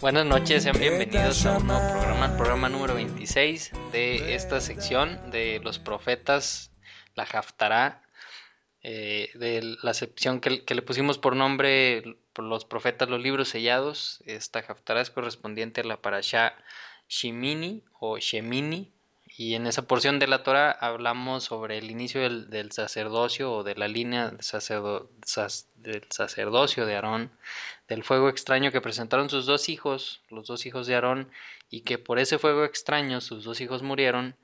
Buenas noches, sean bienvenidos a un nuevo programa, el programa número 26 de esta sección de los profetas, la Haftará, eh, de la sección que, le pusimos por nombre por los profetas, los libros sellados. Esta Haftará es correspondiente a la Parashá Shimini o Shemini, y en esa porción de la Torah hablamos sobre el inicio del, sacerdocio o de la línea del sacerdocio de Aarón, del fuego extraño que presentaron sus dos hijos, los dos hijos de Aarón, y que por ese fuego extraño sus dos hijos murieron,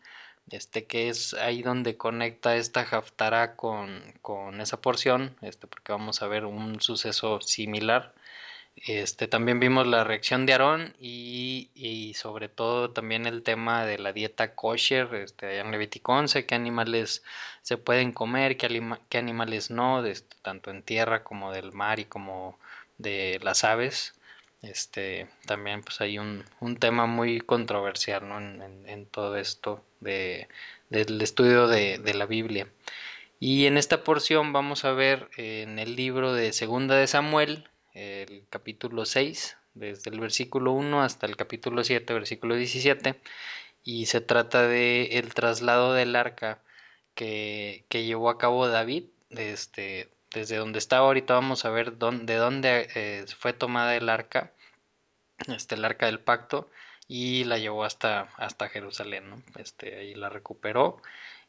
este que es ahí donde conecta esta Haftarah con, con esa porción, este, porque vamos a ver un suceso similar este, también vimos la reacción de Aarón y, sobre todo también el tema de la dieta kosher, este, allá en Levítico 11, qué animales se pueden comer, qué, animales no, tanto en tierra como del mar y como de las aves. Este, también pues hay un, tema muy controversial en, todo esto de, del estudio de la Biblia. Y en esta porción vamos a ver en el libro de Segunda de Samuel, el capítulo 6, desde el versículo 1 hasta el capítulo 7, versículo 17, y se trata de el traslado del arca que, llevó a cabo David, este, desde donde está. Ahorita vamos a ver dónde, de dónde eh, fue tomada el arca, este, el arca del pacto, y la llevó hasta, hasta Jerusalén, este, ahí la recuperó,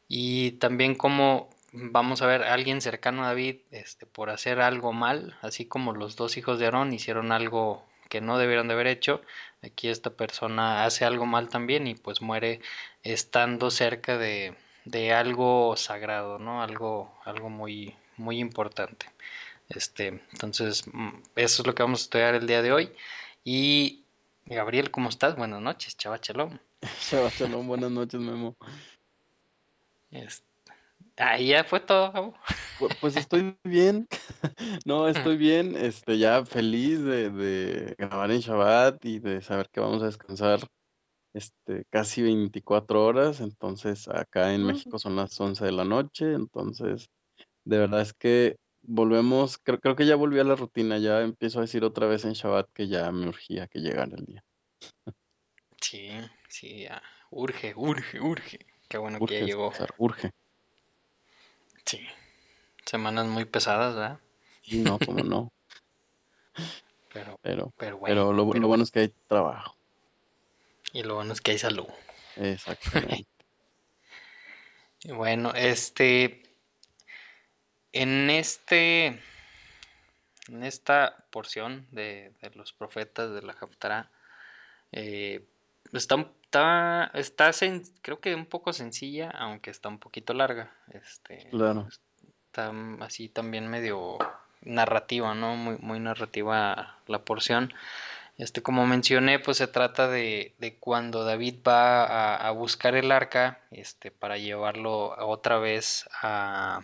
y también cómo vamos a ver a alguien cercano a David este, por hacer algo mal, así como los dos hijos de Aarón hicieron algo que no debieron de haber hecho, aquí esta persona hace algo mal también y pues muere estando cerca de, de algo sagrado, ¿no? Algo, algo muy, muy importante. Este, entonces, mm, eso es lo que vamos a estudiar el día de hoy. Y Gabriel, ¿cómo estás? Buenas noches, chava chalón. Chava buenas noches, Memo. Este, Ahí ya fue todo, Pues estoy bien, no, estoy bien, este, ya feliz de, grabar en Shabbat y de saber que vamos a descansar este, casi 24 horas, entonces acá en México son las 11 de la noche, entonces de verdad es que volvemos, creo, creo que ya volví a la rutina, ya empiezo a decir otra vez en Shabbat que ya me urgía que llegara el día. Sí, sí, ya. urge, urge, urge. Qué bueno que ya llegó. urge. Sí. Semanas muy pesadas, ¿verdad? no, como no. pero, pero, pero, bueno, lo, bueno es que hay trabajo. Y lo bueno es que hay salud. Exactamente. bueno, este. En este. En esta porción de, los profetas de la Haftarah, eh, está Está, está creo que un poco sencilla, aunque está un poquito larga. Este, claro. Está así también medio narrativa, ¿no? Muy, muy narrativa la porción. Este, como mencioné, pues se trata de, de cuando David va a, buscar el arca, este, para llevarlo otra vez a,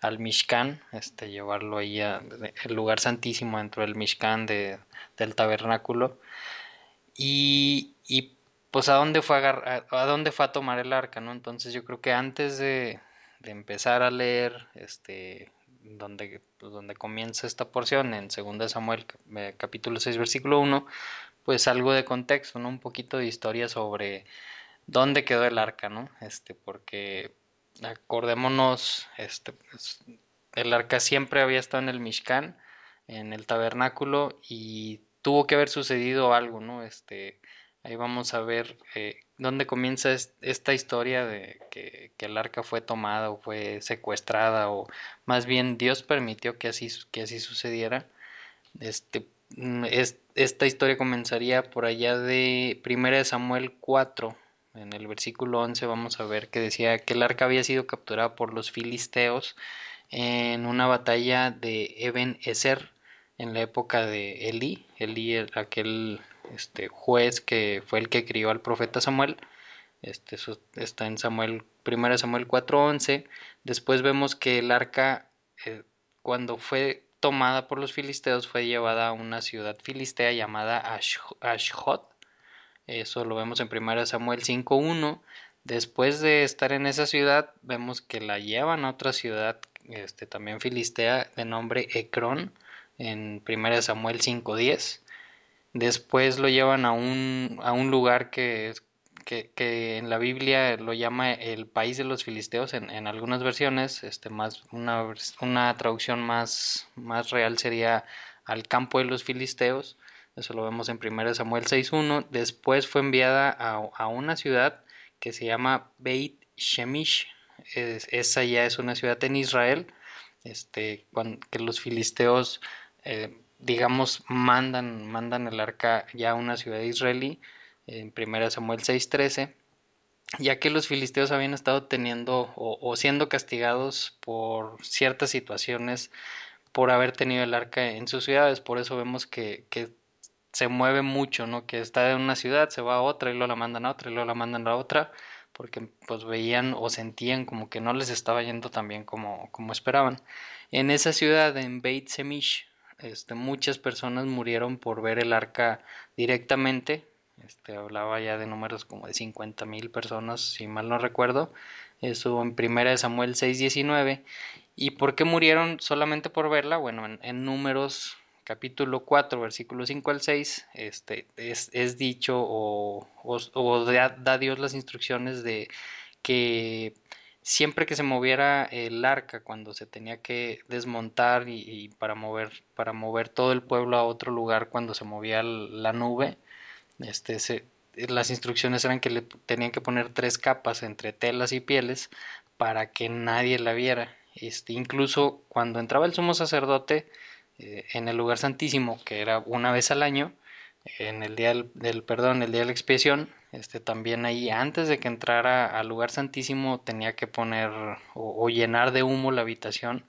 al Mishkan, este, llevarlo ahí al lugar santísimo dentro del Mishkan de, del tabernáculo. Y, y pues a dónde fue a, a, dónde fue a tomar el arca, ¿no? Entonces yo creo que antes de, empezar a leer, este, donde, pues, donde comienza esta porción, en 2 Samuel eh, capítulo 6 versículo 1, pues algo de contexto, ¿no? Un poquito de historia sobre dónde quedó el arca, ¿no? Este, porque acordémonos, este, pues, el arca siempre había estado en el Mishkan, en el tabernáculo, y tuvo que haber sucedido algo, ¿no? Este, Ahí vamos a ver eh, dónde comienza esta historia de que, el arca fue tomada o fue secuestrada o más bien Dios permitió que así, que así sucediera. Este, mm, esta historia comenzaría por allá de 1 Samuel 4. En el versículo 11 vamos a ver que decía que el arca había sido capturada por los filisteos en una batalla de Eben Ezer en la época de Elí. Elí, aquel este juez que fue el que crió al profeta Samuel. Este, eso está en Samuel, 1 Samuel 4:11. Después vemos que el arca, eh, cuando fue tomada por los filisteos, fue llevada a una ciudad filistea llamada Ashhot. Eso lo vemos en 1 Samuel 5:1. Después de estar en esa ciudad, vemos que la llevan a otra ciudad este, también filistea, de nombre Ecrón, en 1 Samuel 5.10. Después lo llevan a un, a un lugar que, que, en la Biblia lo llama el país de los filisteos en, en algunas versiones, este, más, una, una traducción más, más real sería al campo de los filisteos. Eso lo vemos en 1 Samuel 6.1. Después fue enviada a, a, una ciudad que se llama Beit Shemish. esa ya es una ciudad en Israel. Este, que los filisteos eh, digamos, mandan, mandan el arca ya a una ciudad israelí, en 1 Samuel 6:13, ya que los filisteos habían estado teniendo o, siendo castigados por ciertas situaciones por haber tenido el arca en sus ciudades, por eso vemos que, que se mueve mucho, ¿no? Que está en una ciudad, se va a otra y luego la mandan a otra y luego la mandan a otra, porque pues veían o sentían como que no les estaba yendo tan bien como, como esperaban. En esa ciudad, en Beit Semish, este, muchas personas murieron por ver el arca directamente. Este, hablaba ya de números como de 50 mil personas, si mal no recuerdo. Eso en primera de Samuel 6.19. ¿Y por qué murieron solamente por verla? Bueno, en, números capítulo 4, versículo 5 al 6, este, es, es dicho o, o, da Dios las instrucciones de que siempre que se moviera el arca, cuando se tenía que desmontar y, para mover para mover todo el pueblo a otro lugar cuando se movía la nube, este las instrucciones eran que le tenían que poner tres capas entre telas y pieles para que nadie la viera. Este, incluso cuando entraba el sumo sacerdote eh, en el lugar santísimo, que era una vez al año, en el día del, perdón, el día de la expiación, este también ahí antes de que entrara al lugar santísimo tenía que poner o, llenar de humo la habitación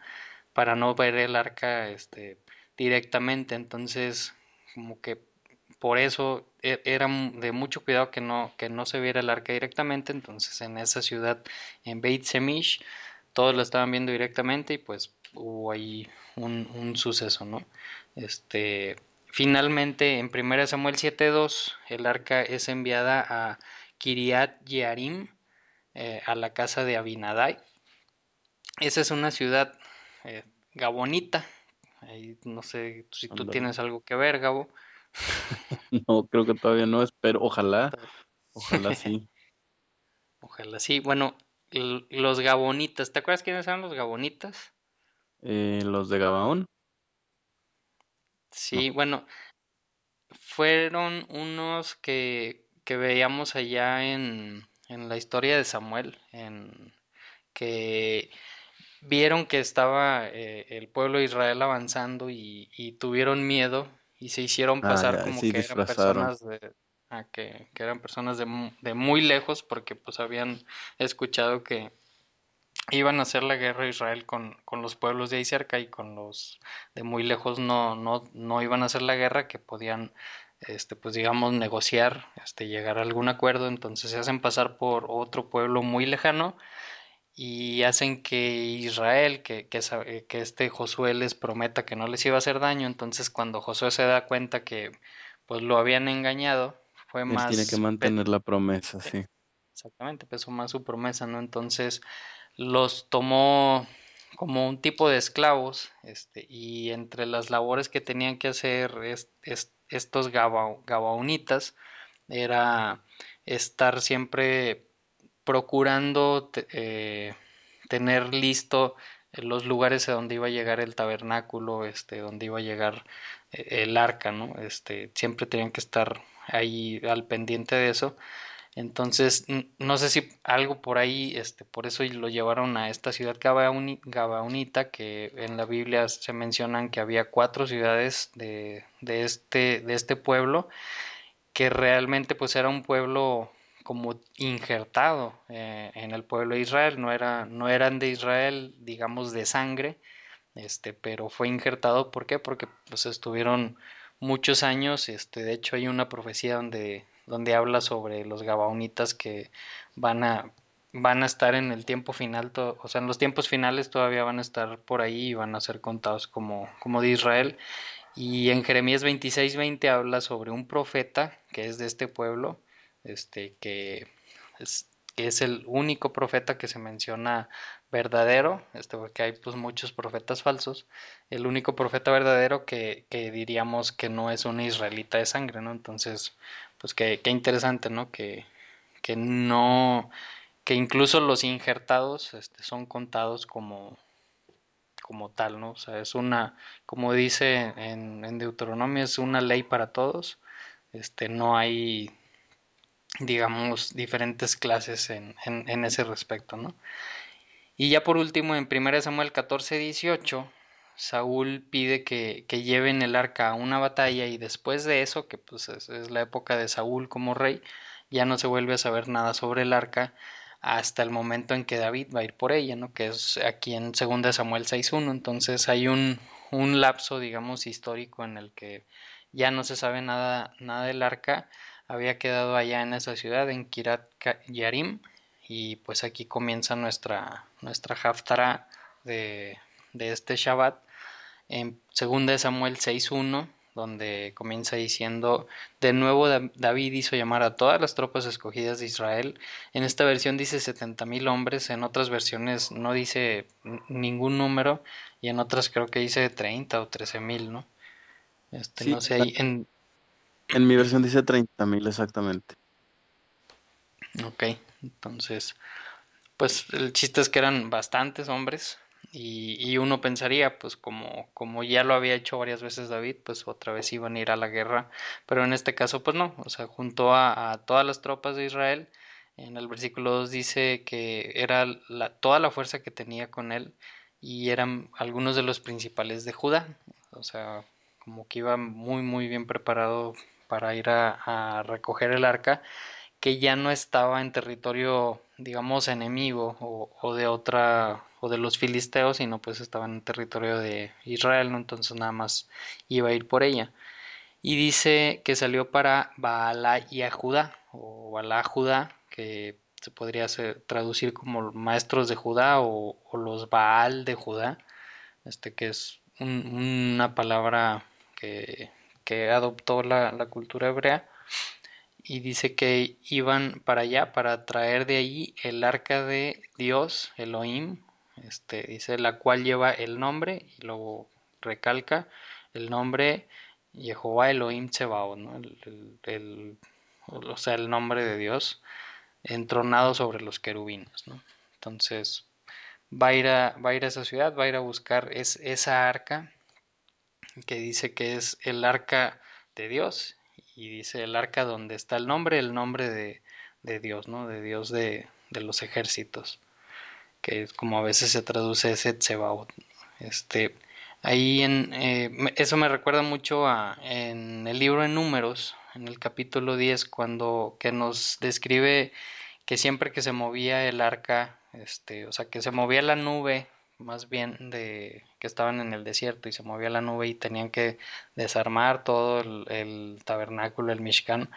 para no ver el arca este directamente, entonces como que por eso e, era de mucho cuidado que no que no se viera el arca directamente, entonces en esa ciudad en Beit Semish todos lo estaban viendo directamente y pues hubo ahí un, un suceso, ¿no? Este Finalmente, en 1 Samuel 7.2, el arca es enviada a Kiriat Yearim, eh, a la casa de Abinadai. Esa es una ciudad eh, gabonita. no sé si tú tienes algo que ver, Gabo. no, creo que todavía no, espero, ojalá, ojalá sí. ojalá sí. Bueno, los gabonitas, ¿te acuerdas quiénes eran los gabonitas? Eh, los de Gabaón. Sí, bueno, fueron unos que, que veíamos allá en, en la historia de Samuel, en que vieron que estaba eh, el pueblo de Israel avanzando y, y tuvieron miedo y se hicieron ah, pasar como que eran personas de, ah, que, que, eran personas de, de muy lejos porque pues habían escuchado que iban a hacer la guerra de Israel con, con, los pueblos de ahí cerca y con los de muy lejos no, no, no iban a hacer la guerra, que podían, este, pues digamos, negociar, este, llegar a algún acuerdo, entonces se hacen pasar por otro pueblo muy lejano y hacen que Israel, que, que, que este Josué les prometa que no les iba a hacer daño, entonces cuando Josué se da cuenta que pues lo habían engañado, fue más... tiene que mantener la promesa, sí. Exactamente, pesó más su promesa, ¿no? Entonces los tomó como un tipo de esclavos este, y entre las labores que tenían que hacer estos gabaonitas era estar siempre procurando eh, tener listo los lugares a donde iba a llegar el tabernáculo, este, donde iba a llegar eh, el arca, ¿no? Este, siempre tenían que estar ahí al pendiente de eso entonces, no sé si algo por ahí, este, por eso lo llevaron a esta ciudad Gabaonita, que en la Biblia se mencionan que había cuatro ciudades de, de, este, de este pueblo, que realmente pues era un pueblo como injertado eh, en el pueblo de Israel, no, era, no eran de Israel, digamos, de sangre, este, pero fue injertado, ¿por qué? Porque pues estuvieron muchos años, este, de hecho hay una profecía donde donde habla sobre los gabaonitas que van a van a estar en el tiempo final, o sea, en los tiempos finales todavía van a estar por ahí y van a ser contados como, como de Israel. Y en Jeremías 26:20 habla sobre un profeta que es de este pueblo, este, que es, que es el único profeta que se menciona verdadero, este, porque hay pues muchos profetas falsos, el único profeta verdadero que, que diríamos que no es un israelita de sangre, ¿no? Entonces, pues qué, qué interesante, ¿no? Que, que no, que incluso los injertados este, son contados como, como tal, ¿no? O sea, es una, como dice en, Deuteronomio, es una ley para todos, este, no hay digamos, diferentes clases en, en, ese respecto, ¿no? Y ya por último, en 1 Samuel 14, 18, Saúl pide que, que, lleven el arca a una batalla y después de eso, que pues es, la época de Saúl como rey, ya no se vuelve a saber nada sobre el arca hasta el momento en que David va a ir por ella, ¿no? Que es aquí en 2 Samuel 6.1. Entonces hay un, un lapso, digamos, histórico en el que ya no se sabe nada, nada del arca había quedado allá en esa ciudad, en Kirat Yarim, y pues aquí comienza nuestra, nuestra haftara de, de este Shabbat, en 2 Samuel 6.1, donde comienza diciendo, de nuevo David hizo llamar a todas las tropas escogidas de Israel. En esta versión dice setenta mil hombres, en otras versiones no dice ningún número y en otras creo que dice 30 o 13 mil, ¿no? Este, no sé, en, en mi versión dice 30.000 exactamente. Ok, entonces, pues el chiste es que eran bastantes hombres y, uno pensaría, pues como, como ya lo había hecho varias veces David, pues otra vez iban a ir a la guerra, pero en este caso pues no, o sea, juntó a, todas las tropas de Israel. En el versículo 2 dice que era toda la fuerza que tenía con él y eran algunos de los principales de Judá, o sea, como que iba muy muy bien preparado para ir a, recoger el arca, que ya no estaba en territorio, digamos, enemigo o, de otra, o de los filisteos, sino pues estaba en territorio de Israel. Entonces nada más iba a ir por ella. Y dice que salió para Baala y a Judá, o Baala Judá, que se podría traducir como maestros de Judá o, los Baal de Judá, este que es una palabra que que adoptó la, cultura hebrea y dice que iban para allá para traer de allí el arca de Dios, Elohim, este, dice la cual lleva el nombre y luego recalca el nombre Jehová Elohim Tsebaot, el, o sea, el nombre de Dios entronado sobre los querubines. ¿no? Entonces va a, ir a, va a ir a esa ciudad, va a ir a buscar es, esa arca que dice que es el arca de Dios y dice el arca donde está el nombre, el nombre de, de Dios, ¿no? De Dios de, de, los ejércitos, que es como a veces se traduce ese Tsebaot. Este, ahí en, eh, eso me recuerda mucho a en el libro de números, en el capítulo 10, cuando que nos describe que siempre que se movía el arca, este, o sea, que se movía la nube más bien de que estaban en el desierto y se movía la nube y tenían que desarmar todo el, tabernáculo, el Mishkan,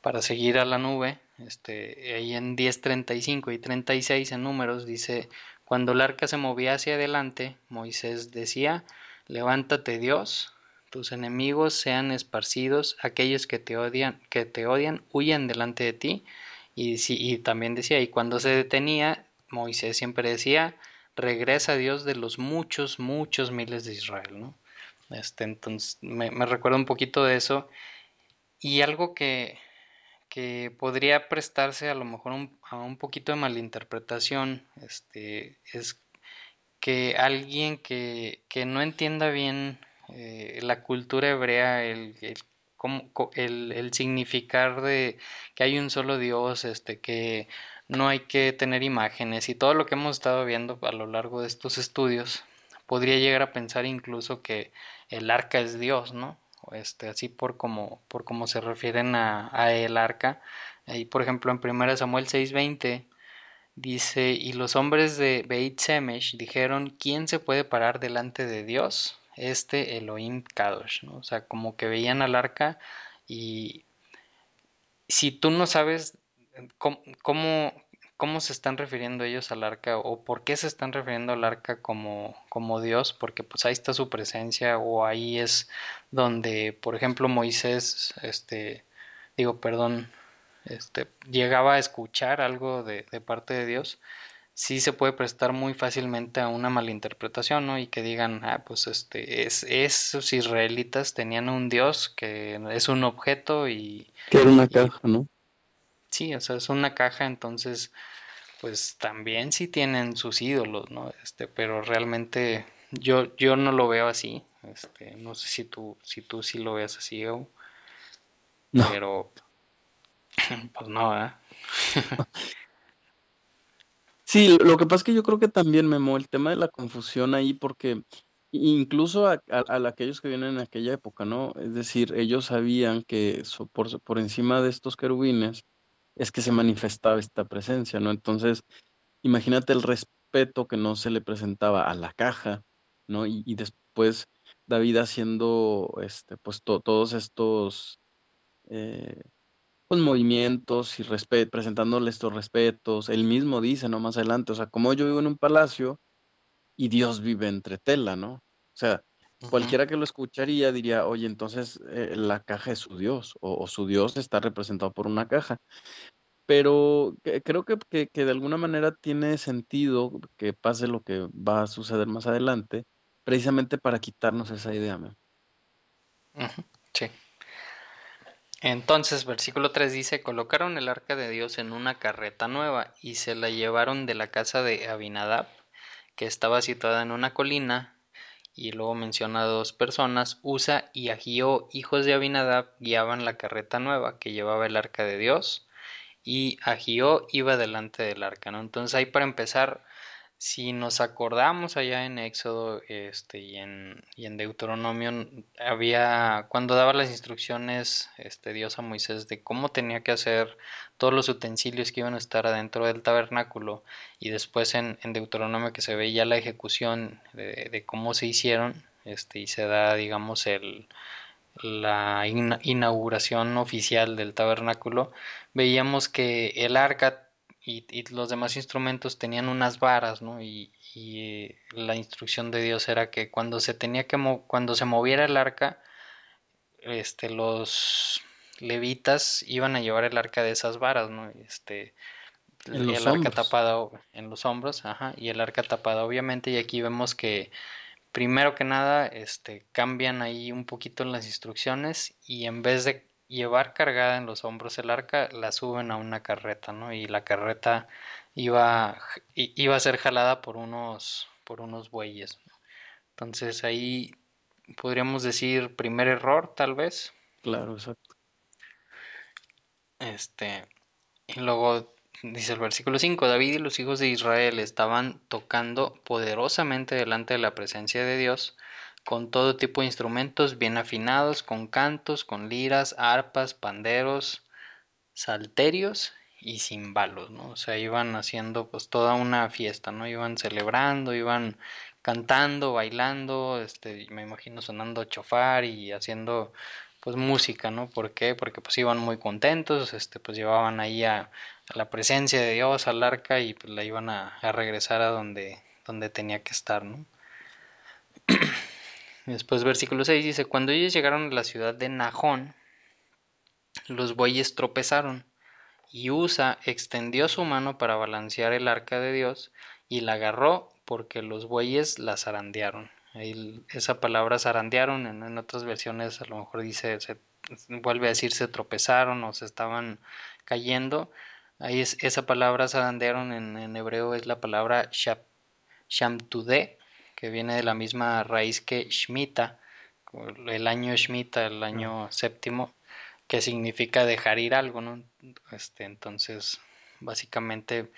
para seguir a la nube. Este, ahí en 10.35 y 36 en números dice, cuando el arca se movía hacia adelante, Moisés decía, levántate Dios, tus enemigos sean esparcidos, aquellos que te odian, que te odian, huyan delante de ti. Y, y también decía, y cuando se detenía, Moisés siempre decía, regresa Dios de los muchos, muchos miles de Israel, ¿no? Este, entonces me, recuerda un poquito de eso y algo que, que podría prestarse a lo mejor a un poquito de malinterpretación este, es que alguien que, que no entienda bien eh, la cultura hebrea, el, el, el, significar de que hay un solo Dios, este, que no hay que tener imágenes y todo lo que hemos estado viendo a lo largo de estos estudios podría llegar a pensar incluso que el arca es Dios, ¿no? Este, así por como, por se refieren a, el arca. Ahí, por ejemplo, en 1 Samuel 6:20 dice, y los hombres de Beit Semesh dijeron, ¿quién se puede parar delante de Dios? Este Elohim Kadosh, ¿no? O sea, como que veían al arca y si tú no sabes ¿Cómo, cómo, se están refiriendo ellos al arca o por qué se están refiriendo al arca como, como Dios? Porque pues ahí está su presencia o ahí es donde, por ejemplo, Moisés, este, digo, perdón, este, llegaba a escuchar algo de, de parte de Dios. sí se puede prestar muy fácilmente a una malinterpretación, ¿no? Y que digan, ah, pues este, es, esos israelitas tenían un dios que es un objeto y... Que era una caja, ¿no? Sí, o sea, es una caja, entonces, pues también sí tienen sus ídolos, ¿no? Este, pero realmente yo, yo no lo veo así, este, no sé si tú, si tú sí lo ves así, o... Pero, pues no, ¿eh? Sí, lo que pasa es que yo creo que también, Memo, el tema de la confusión ahí, porque incluso a, aquellos que vienen en aquella época, ¿no? Es decir, ellos sabían que por, por encima de estos querubines es que se manifestaba esta presencia, ¿no? Entonces, imagínate el respeto que no se le presentaba a la caja, ¿no? Y, después David haciendo, este, pues todos estos eh, con movimientos y presentándole estos respetos. Él mismo dice, ¿no? Más adelante, o sea, como yo vivo en un palacio y Dios vive entre tela, ¿no? O sea, cualquiera que lo escucharía diría, oye, entonces eh, la caja es su Dios o, su Dios está representado por una caja. Pero creo que, que, de alguna manera tiene sentido que pase lo que va a suceder más adelante, precisamente para quitarnos esa idea. ¿no? Sí. Entonces, versículo 3 dice, colocaron el arca de Dios en una carreta nueva y se la llevaron de la casa de Abinadab, que estaba situada en una colina, y luego menciona dos personas, Usa y Agio, hijos de Abinadab, guiaban la carreta nueva que llevaba el arca de Dios, y Agio iba delante del arca, ¿no? Entonces ahí para empezar si nos acordamos allá en Éxodo este, y, en, y en Deuteronomio, había, cuando daba las instrucciones este, Dios a Moisés de cómo tenía que hacer todos los utensilios que iban a estar adentro del tabernáculo, y después en, Deuteronomio que se veía la ejecución de, de, cómo se hicieron, este, y se da, digamos, el, la inauguración oficial del tabernáculo, veíamos que el arca y, los demás instrumentos tenían unas varas, ¿no? Y, eh, la instrucción de Dios era que cuando se tenía que cuando se moviera el arca, este, los levitas iban a llevar el arca de esas varas, ¿no? Este, el arca tapada en los hombros, ajá, y el arca tapada obviamente, y aquí vemos que primero que nada, este, cambian ahí un poquito las instrucciones y en vez de llevar cargada en los hombros el arca, la suben a una carreta, ¿no? Y la carreta iba, iba a ser jalada por unos, por unos bueyes. Entonces ahí podríamos decir primer error, tal vez. Claro, exacto. Este, y luego dice el versículo 5, David y los hijos de Israel estaban tocando poderosamente delante de la presencia de Dios con todo tipo de instrumentos bien afinados, con cantos, con liras, arpas, panderos, salterios y cimbalos, ¿no? O sea, iban haciendo pues toda una fiesta, ¿no? Iban celebrando, iban cantando, bailando, este, me imagino sonando chofar y haciendo pues música, ¿no? ¿Por qué? Porque pues iban muy contentos, este, pues llevaban ahí a, la presencia de Dios, al arca y pues la iban a, a regresar a donde, donde tenía que estar, ¿no? Después versículo 6 dice, cuando ellos llegaron a la ciudad de Najón, los bueyes tropezaron, y Usa extendió su mano para balancear el arca de Dios, y la agarró porque los bueyes la zarandearon. Esa palabra zarandearon, en, otras versiones a lo mejor dice, se, vuelve a decir se tropezaron o se estaban cayendo. Ahí es, esa palabra zarandearon en, hebreo es la palabra shamtude, que viene de la misma raíz que Shmita, el año Shmita, el año séptimo, que significa dejar ir algo, ¿no? Este, entonces, básicamente,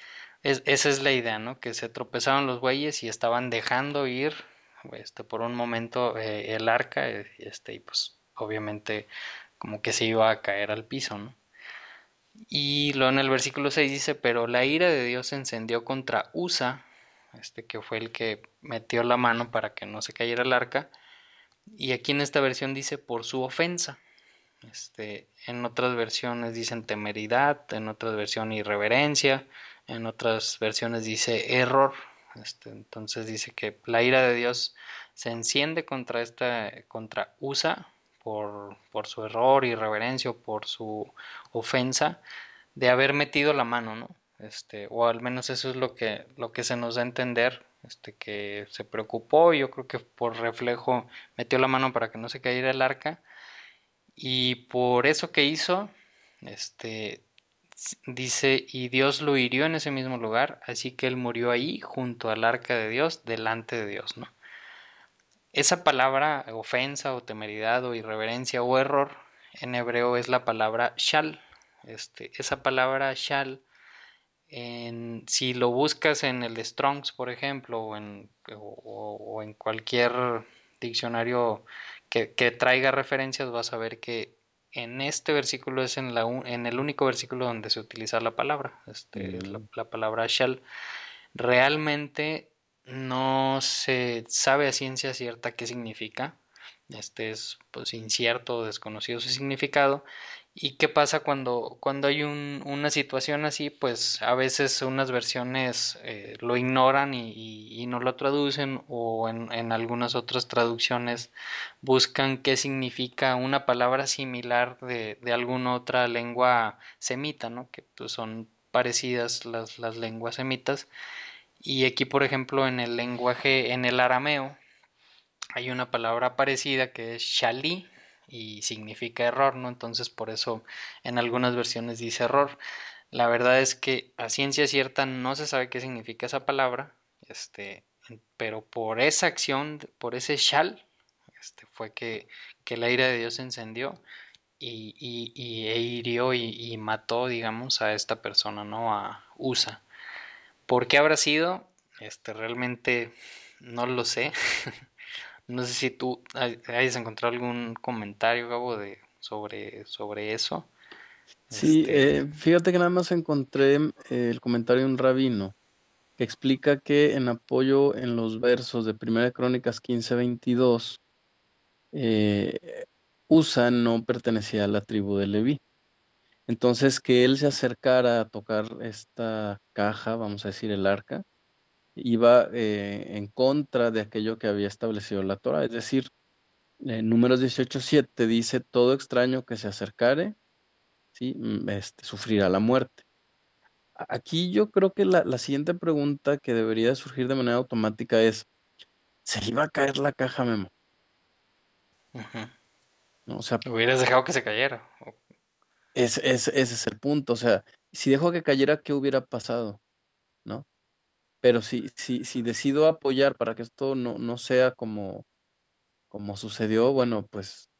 esa es la idea, ¿no? Que se tropezaron los bueyes y estaban dejando ir, este, por un momento eh, el arca, este, y pues, obviamente, como que se iba a caer al piso, ¿no? Y luego en el versículo 6 dice, pero la ira de Dios se encendió contra Usa, este que fue el que metió la mano para que no se cayera el arca. Y aquí en esta versión dice por su ofensa. Este, en otras versiones dicen temeridad, en otras versiones irreverencia, en otras versiones dice error. Este, entonces dice que la ira de Dios se enciende contra esta, contra Usa por, por su error, irreverencia por su ofensa de haber metido la mano, ¿no? Este, o al menos eso es lo que, lo que se nos da a entender, este, que se preocupó, yo creo que por reflejo metió la mano para que no se cayera el arca, y por eso que hizo, este, dice, y Dios lo hirió en ese mismo lugar, así que él murió ahí junto al arca de Dios, delante de Dios, ¿no? Esa palabra ofensa o temeridad o irreverencia o error en hebreo es la palabra shal. Este, esa palabra shal, en, si lo buscas en el Strongs, por ejemplo, o en, o, en cualquier diccionario que, traiga referencias, vas a ver que en este versículo es en, la, en el único versículo donde se utiliza la palabra, este, la, la, palabra shal. Realmente no se sabe a ciencia cierta qué significa. Este es pues incierto o desconocido su significado. ¿Y qué pasa cuando, cuando hay un, una situación así? Pues a veces unas versiones eh, lo ignoran y, no lo traducen o en, en, algunas otras traducciones buscan qué significa una palabra similar de, de alguna otra lengua semita, ¿no? Que pues, son parecidas las, las lenguas semitas y aquí, por ejemplo, en el lenguaje, en el arameo, hay una palabra parecida que es shali y significa error, ¿no? Entonces, por eso en algunas versiones dice error. La verdad es que a ciencia cierta no se sabe qué significa esa palabra, este, pero por esa acción, por ese shal, este, fue que, que la ira de Dios se encendió y, y, y e hirió y, y, mató, digamos, a esta persona, ¿no? A Usa. ¿Por qué habrá sido? Este, realmente no lo sé. no sé si tú hayas encontrado algún comentario, Gabo, de, sobre, sobre eso. Sí, este, eh, fíjate que nada más encontré eh, el comentario de un rabino que explica que en apoyo en los versos de Primera Crónicas 15:22, eh, Usa no pertenecía a la tribu de Leví. Entonces, que él se acercara a tocar esta caja, vamos a decir el arca, iba eh, en contra de aquello que había establecido la Torah. Es decir, en números 18.7 dice, todo extraño que se acercare, ¿sí? Mm, este, sufrirá la muerte. Aquí yo creo que la, siguiente pregunta que debería surgir de manera automática es, ¿se iba a caer la caja, Memo? ¿No? O sea, hubieras dejado que se cayera. Es, ese es el punto, o sea, si dejo que cayera, ¿qué hubiera pasado? Pero si, si, si decido apoyar para que esto no, no sea como, como sucedió, bueno, pues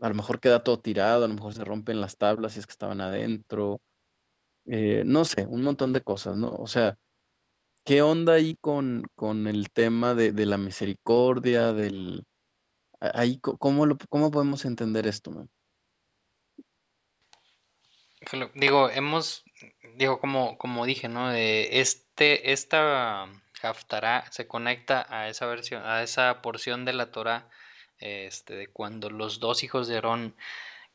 a lo mejor queda todo tirado, a lo mejor se rompen las tablas si es que estaban adentro, eh, no sé, un montón de cosas, ¿no? O sea, ¿qué onda ahí con, con el tema de, de la misericordia, del... Ahí, ¿cómo, ¿Cómo podemos entender esto, man? Digo, hemos, digo, como, como dije, ¿no? De este, esta Haftarah se conecta a esa versión, a esa porción de la Torah, este, de cuando los dos hijos de Aarón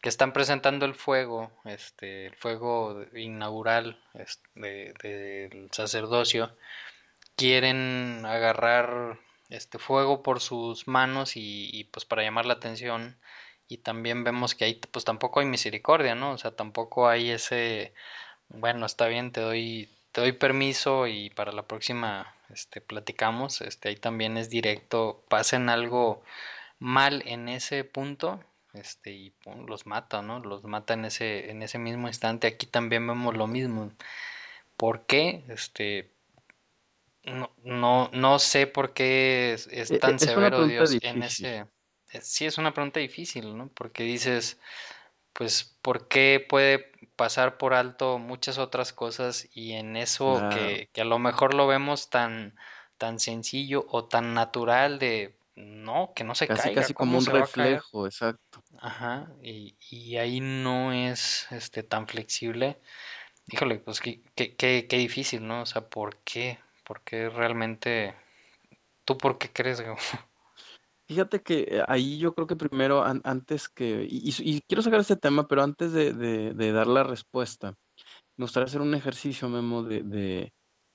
que están presentando el fuego, este, el fuego inaugural del sacerdocio, quieren agarrar este fuego por sus manos y, y pues para llamar la atención y también vemos que ahí pues tampoco hay misericordia, ¿no? O sea, tampoco hay ese, bueno, está bien, te doy, te doy permiso y para la próxima este, platicamos, este, ahí también es directo, pasen algo mal en ese punto, este, y los mata, ¿no? Los mata en ese, en ese mismo instante, aquí también vemos lo mismo. ¿Por qué? Este, no, no, no sé por qué es, e, tan severo Dios en ese eh, sí es una pregunta difícil, ¿no? Porque dices, pues, ¿por qué puede pasar por alto muchas otras cosas y en eso que, a lo mejor lo vemos tan, tan sencillo o tan natural de, no, que no se casi, Casi como un reflejo, exacto. Ajá, y, y, ahí no es este tan flexible. Híjole, pues qué, qué, qué, qué difícil, ¿no? O sea, ¿por qué? ¿Por qué realmente... ¿Tú por qué crees? Fíjate que eh, ahí yo creo que primero, antes que, y, quiero sacar este tema, pero antes de, dar la respuesta, me gustaría hacer un ejercicio, Memo, de,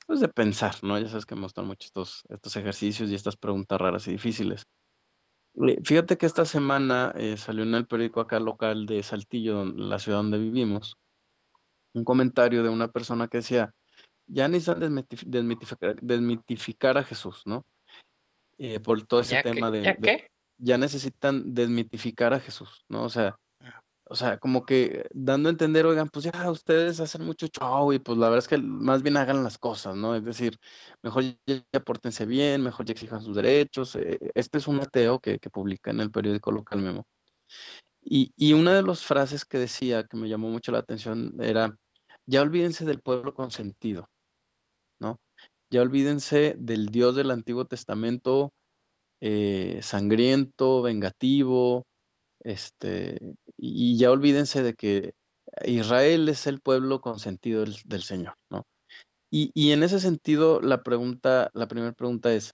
pues de pensar, ¿no? Ya sabes que me gustan mucho estos, estos ejercicios y estas preguntas raras y difíciles. Eh, fíjate que esta semana eh, salió en el periódico acá local de Saltillo, la ciudad donde vivimos, un comentario de una persona que decía, ya necesitan desmitificar, a Jesús, ¿no? Eh, por todo ese tema de, ¿ya, qué? ya necesitan desmitificar a Jesús, ¿no? O sea, o sea, como que dando a entender, oigan, pues ya ustedes hacen mucho show y pues la verdad es que más bien hagan las cosas, ¿no? Es decir, mejor ya, pórtense bien, mejor ya exijan sus derechos. Eh, este es un ateo que, publica en el periódico local Memo. Y, y una de las frases que decía que me llamó mucho la atención era, ya olvídense del pueblo consentido, ¿no? Ya olvídense del Dios del Antiguo Testamento eh, sangriento, vengativo, este, y ya olvídense de que Israel es el pueblo consentido del, Señor, ¿no? Y, en ese sentido, la pregunta, la primera pregunta es,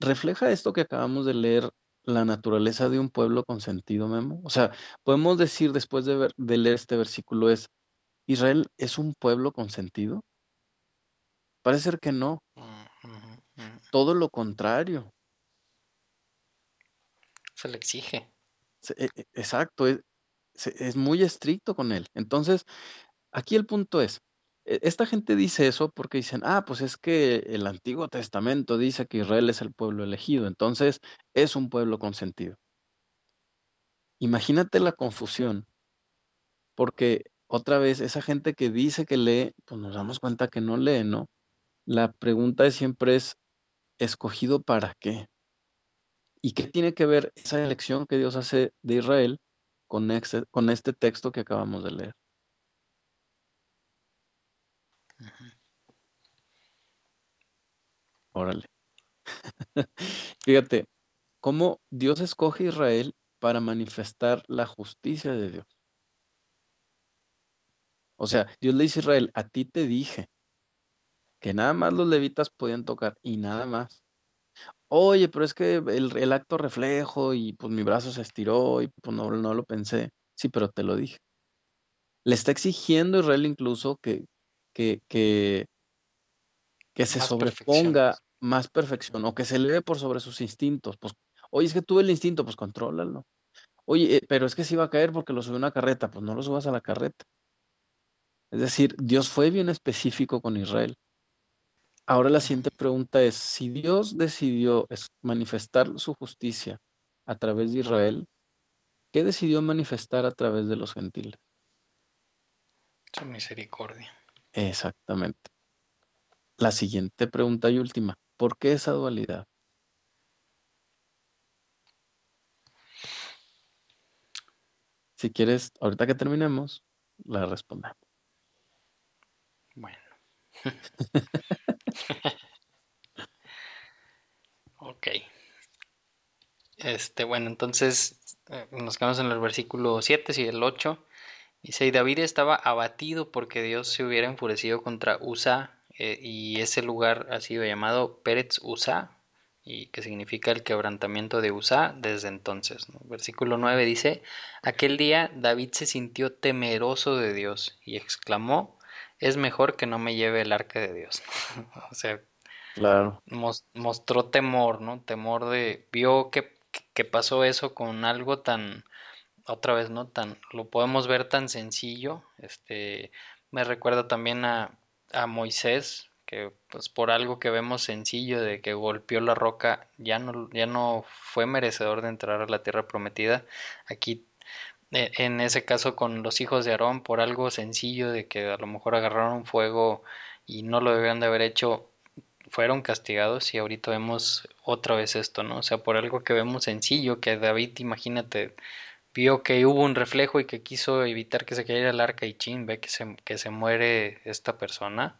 ¿refleja esto que acabamos de leer la naturaleza de un pueblo consentido, Memo? O sea, podemos decir después de, de leer este versículo es, ¿Israel es un pueblo consentido? Parece ser que no. Todo lo contrario. Se le exige. E, e, exacto, es, es muy estricto con él. Entonces, aquí el punto es, e, esta gente dice eso porque dicen, ah, pues es que el Antiguo Testamento dice que Israel es el pueblo elegido, entonces es un pueblo consentido. Imagínate la confusión, porque otra vez, esa gente que dice que lee, pues nos damos cuenta que no lee, ¿no? La pregunta siempre es, ¿escogido para qué? ¿Y qué tiene que ver esa elección que Dios hace de Israel con este, con este texto que acabamos de leer? Órale. Fíjate, cómo Dios escoge a Israel para manifestar la justicia de Dios. O sea, Dios le dice a Israel, a ti te dije que nada más los levitas podían tocar y nada más. Oye, pero es que el, acto reflejo y pues mi brazo se estiró y pues no, no lo pensé. Sí, pero te lo dije. Le está exigiendo a Israel incluso que, que, que, que se sobreponga más perfección o que se eleve por sobre sus instintos. Pues, oye, es que tuve el instinto, pues contrólalo. Oye, eh, pero es que si va a caer porque lo subió una carreta, pues no lo subas a la carreta. Es decir, Dios fue bien específico con Israel. Ahora la siguiente pregunta es, si Dios decidió manifestar su justicia a través de Israel, ¿qué decidió manifestar a través de los gentiles? Su misericordia. Exactamente. La siguiente pregunta y última, ¿por qué esa dualidad? Si quieres, ahorita que terminemos, la respondemos. Bueno. ok. Este, bueno, entonces eh, nos quedamos en el versículo 7 y el 8. Dice, y David estaba abatido porque Dios se hubiera enfurecido contra Usa, eh, y ese lugar ha sido llamado Pérez Usa, y que significa el quebrantamiento de Usa desde entonces. Versículo 9 dice, aquel día David se sintió temeroso de Dios y exclamó, es mejor que no me lleve el arca de Dios. o sea, claro. mostró temor, ¿no? Temor de, vio que, que, pasó eso con algo tan, otra vez, ¿no? Tan, lo podemos ver tan sencillo. Este, me recuerda también a, a Moisés, que pues por algo que vemos sencillo de que golpeó la roca, ya no, ya no fue merecedor de entrar a la tierra prometida. Aquí en ese caso con los hijos de Aarón por algo sencillo de que a lo mejor agarraron fuego y no lo debían de haber hecho, fueron castigados y ahorita vemos otra vez esto, ¿no? O sea, por algo que vemos sencillo, que David, imagínate, vio que hubo un reflejo y que quiso evitar que se cayera el arca y chin, ve que se, que se muere esta persona,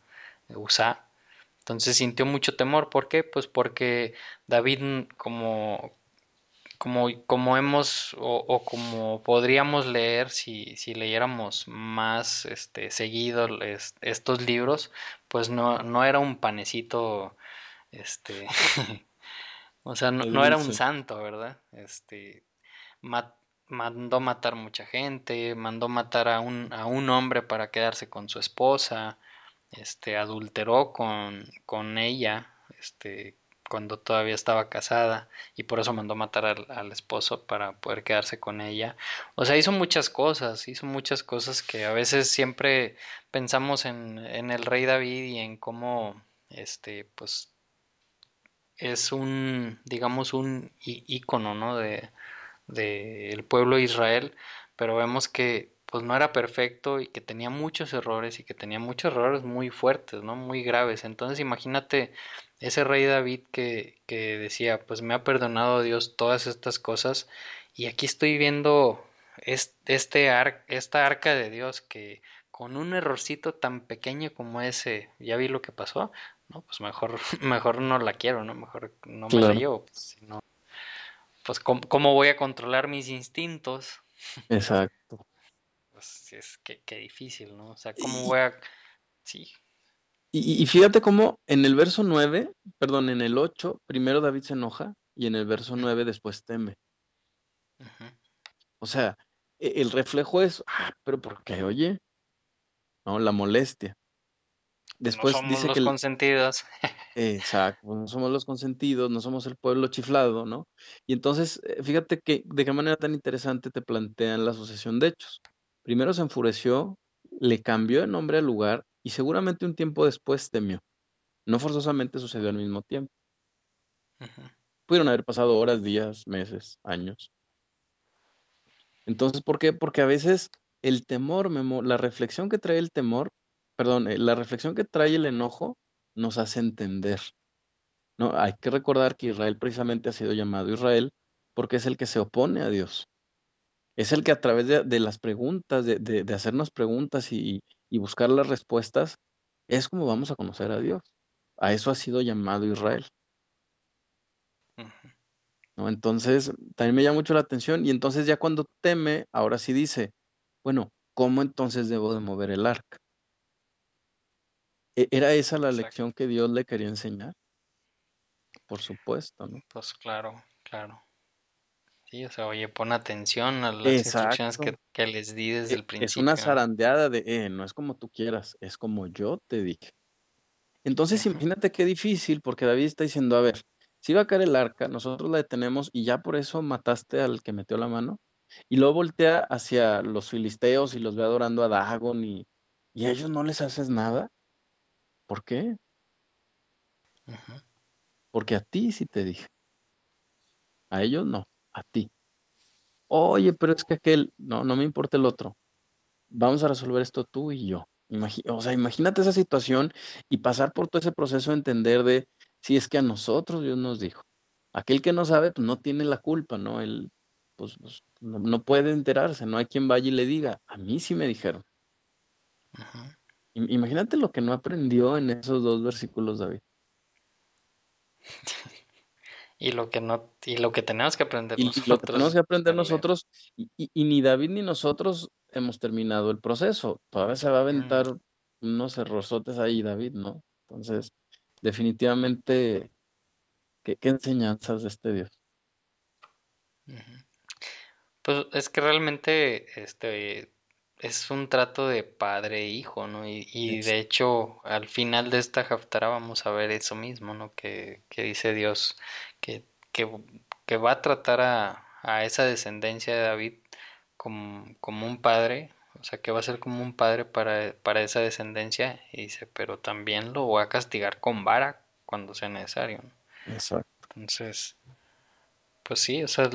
Usa. Entonces sintió mucho temor, ¿por qué? Pues porque David como como, como hemos o, como podríamos leer si, si leyéramos más este, seguido estos libros, pues no, no era un panecito, este, o sea, no, era un santo, ¿verdad? Este, mandó matar mucha gente, mandó matar a un, a un hombre para quedarse con su esposa, este, adulteró con, con ella, este, cuando todavía estaba casada y por eso mandó matar al, esposo para poder quedarse con ella. O sea, hizo muchas cosas, hizo muchas cosas que a veces siempre pensamos en, el rey David y en cómo, este, pues, es un, digamos, un ícono, ¿no? De, de el pueblo de Israel, pero vemos que pues no era perfecto y que tenía muchos errores y que tenía muchos errores muy fuertes, ¿no? Muy graves. Entonces imagínate ese rey David que, que decía, pues me ha perdonado Dios todas estas cosas y aquí estoy viendo este ar esta arca de Dios que con un errorcito tan pequeño como ese, ya vi lo que pasó, no, pues mejor, mejor no la quiero, ¿no? Mejor no me la llevo, pues, pues ¿cómo, voy a controlar mis instintos? Exacto. Pues es que, difícil, ¿no? O sea, ¿cómo voy a... Sí. Y, fíjate cómo en el verso 9, perdón, en el 8, primero David se enoja y en el verso 9 después teme. O sea, e, el reflejo es, ah, pero ¿por qué? Oye, no, la molestia. Después no somos dice los consentidos. Exacto, no somos los consentidos, no somos el pueblo chiflado, ¿no? Y entonces, eh, fíjate que de qué manera tan interesante te plantean la sucesión de hechos. Primero se enfureció, le cambió de nombre al lugar y seguramente un tiempo después temió. No forzosamente sucedió al mismo tiempo. Pudieron haber pasado horas, días, meses, años. Entonces, ¿por qué? Porque a veces el temor, la reflexión que trae el temor perdón, eh, la reflexión que trae el enojo nos hace entender. No, hay que recordar que Israel precisamente ha sido llamado Israel porque es el que se opone a Dios. Es el que a través de, las preguntas, de, hacernos preguntas y, buscar las respuestas, es como vamos a conocer a Dios. A eso ha sido llamado Israel. ¿No? Entonces, también me llama mucho la atención y entonces ya cuando teme, ahora sí dice, bueno, ¿cómo entonces debo de mover el arca? ¿E-, ¿Era esa la lección que Dios le quería enseñar? Por supuesto, ¿no? Pues claro, claro. Sí, o sea, oye, pon atención a las instrucciones que, les di desde e, el principio. Es una zarandeada de, eh, no es como tú quieras, es como yo te dije. Entonces, imagínate qué difícil, porque David está diciendo, a ver, si va a caer el arca, nosotros la detenemos y ya por eso mataste al que metió la mano. Y luego voltea hacia los filisteos y los ve adorando a Dagon y, y a ellos no les haces nada. ¿Por qué? Porque a ti sí te dije. A ellos no, a ti. Oye, pero es que aquel, no, no me importa el otro. Vamos a resolver esto tú y yo. o sea, imagínate esa situación y pasar por todo ese proceso de entender de si es que a nosotros Dios nos dijo. Aquel que no sabe, pues no tiene la culpa, ¿no? Él, pues, pues no, puede enterarse, no hay quien vaya y le diga, a mí sí me dijeron. Ajá. Imagínate lo que no aprendió en esos dos versículos, David. y lo que no, y lo que tenemos que aprender y nosotros. Lo que tenemos que aprender nosotros, y, ni David ni nosotros hemos terminado el proceso. Todavía se va a aventar unos errorzotes ahí, David, ¿no? Entonces, definitivamente, ¿qué, enseñanzas de este Dios? Pues es que realmente, este, es un trato de padre e hijo, ¿no? Y, de hecho, al final de esta Haftara vamos a ver eso mismo, ¿no? Que, dice Dios que, que, va a tratar a, a, esa descendencia de David como, como, un padre, o sea, que va a ser como un padre para, para esa descendencia, y dice, pero también lo voy a castigar con vara cuando sea necesario, ¿no? Exacto. Entonces, pues sí, o sea,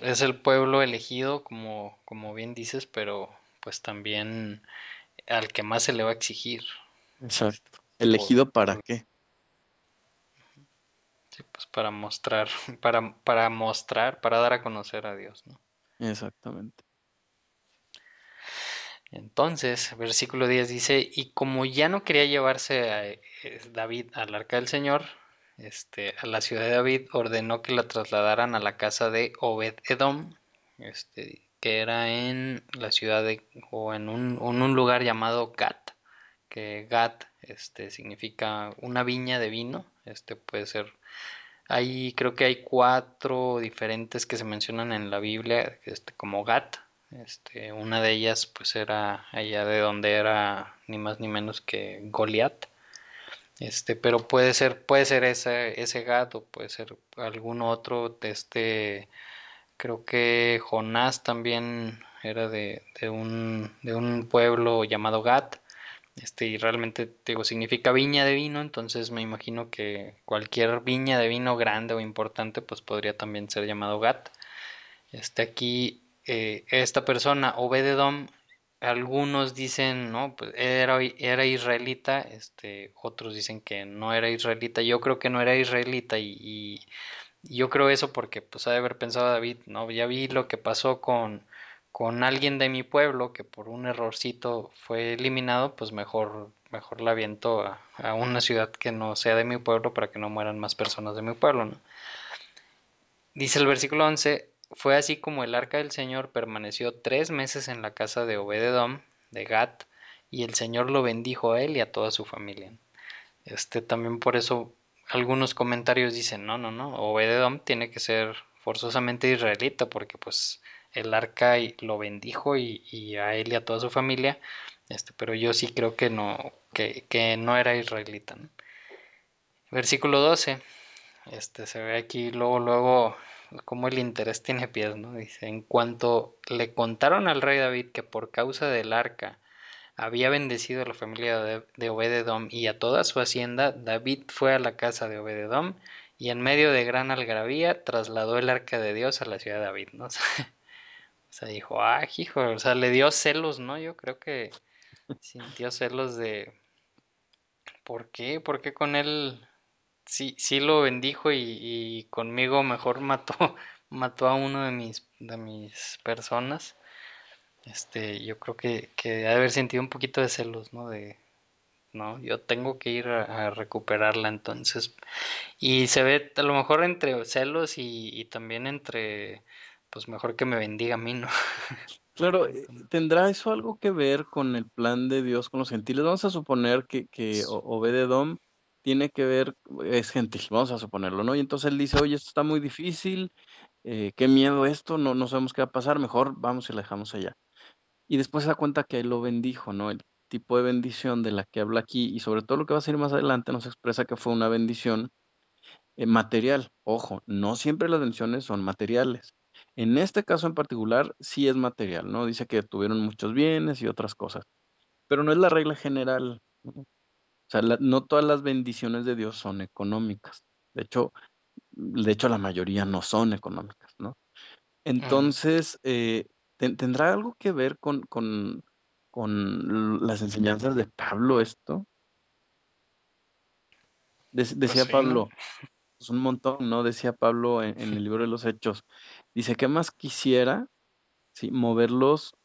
es el pueblo elegido, como, como bien dices, pero pues también al que más se le va a exigir. Exacto. ¿Elegido para qué? Sí, pues para mostrar, para, para mostrar, para dar a conocer a Dios, ¿no? Exactamente. Entonces, versículo 10 dice, y como ya no quería llevarse a eh, David al arca del Señor, este, a la ciudad de David, ordenó que la trasladaran a la casa de Obed Edom, este, que era en la ciudad de, o en un, un lugar llamado Gat, que Gat este, significa una viña de vino, este puede ser, hay, creo que hay cuatro diferentes que se mencionan en la Biblia, este, como Gat, este, una de ellas pues era allá de donde era ni más ni menos que Goliat, Este, pero puede ser, puede ser ese, ese Gad o puede ser algún otro. Este, creo que Jonás también era de, de, un, de un pueblo llamado Gad. Este, y realmente, digo, significa viña de vino, entonces me imagino que cualquier viña de vino grande o importante, pues podría también ser llamado Gat. Este, aquí, eh, esta persona, Obededom, algunos dicen, no, pues era, era israelita, este, otros dicen que no era israelita. Yo creo que no era israelita y, y yo creo eso porque, pues, ha de haber pensado David, no, ya vi lo que pasó con con alguien de mi pueblo que por un errorcito fue eliminado, pues mejor, mejor la aviento a, una ciudad que no sea de mi pueblo para que no mueran más personas de mi pueblo. ¿no? Dice el versículo 11, fue así como el arca del Señor permaneció tres meses en la casa de Obededom, de Gat, y el Señor lo bendijo a él y a toda su familia. Este también por eso algunos comentarios dicen, no, no, no, Obededom tiene que ser forzosamente israelita, porque pues el arca lo bendijo y, a él y a toda su familia, este, pero yo sí creo que no, que, no era israelita. Versículo 12, este, se ve aquí luego, luego, como el interés tiene pies, ¿no? Dice, en cuanto le contaron al rey David que por causa del arca había bendecido a la familia de, de Obededom y a toda su hacienda, David fue a la casa de Obededom y en medio de gran algarabía trasladó el arca de Dios a la ciudad de David, ¿no? O sea, dijo, ah, hijo, o sea, le dio celos, ¿no? Yo creo que sintió celos de, ¿por qué? ¿Por qué con él sí, sí lo bendijo y, conmigo mejor mató, mató a uno de mis, de mis personas? Este, yo creo que, que debe haber sentido un poquito de celos, ¿no? De, no, yo tengo que ir a, recuperarla entonces. Y se ve a lo mejor entre celos y también entre pues mejor que me bendiga a mí, ¿no? Claro, eh, ¿tendrá eso algo que ver con el plan de Dios con los gentiles? Vamos a suponer que, que Obededom tiene que ver, es gentil, vamos a suponerlo, ¿no? Y entonces él dice, oye, esto está muy difícil, eh, qué miedo esto, no, no sabemos qué va a pasar, mejor vamos y la dejamos allá. Y después se da cuenta que él lo bendijo, ¿no? El tipo de bendición de la que habla aquí y sobre todo lo que va a ser más adelante nos expresa que fue una bendición eh, material. Ojo, no siempre las bendiciones son materiales. En este caso en particular, sí es material, ¿no? Dice que tuvieron muchos bienes y otras cosas, pero no es la regla general. O sea, no todas las bendiciones de Dios son económicas. De hecho, de hecho la mayoría no son económicas, ¿no? Entonces, eh, ¿tendrá algo que ver con, con, con las enseñanzas de Pablo esto? Pues decía Pablo, pues un montón, ¿no? Decía Pablo en, en, el libro de los Hechos, Dice, ¿qué más quisiera? Sí, moverlos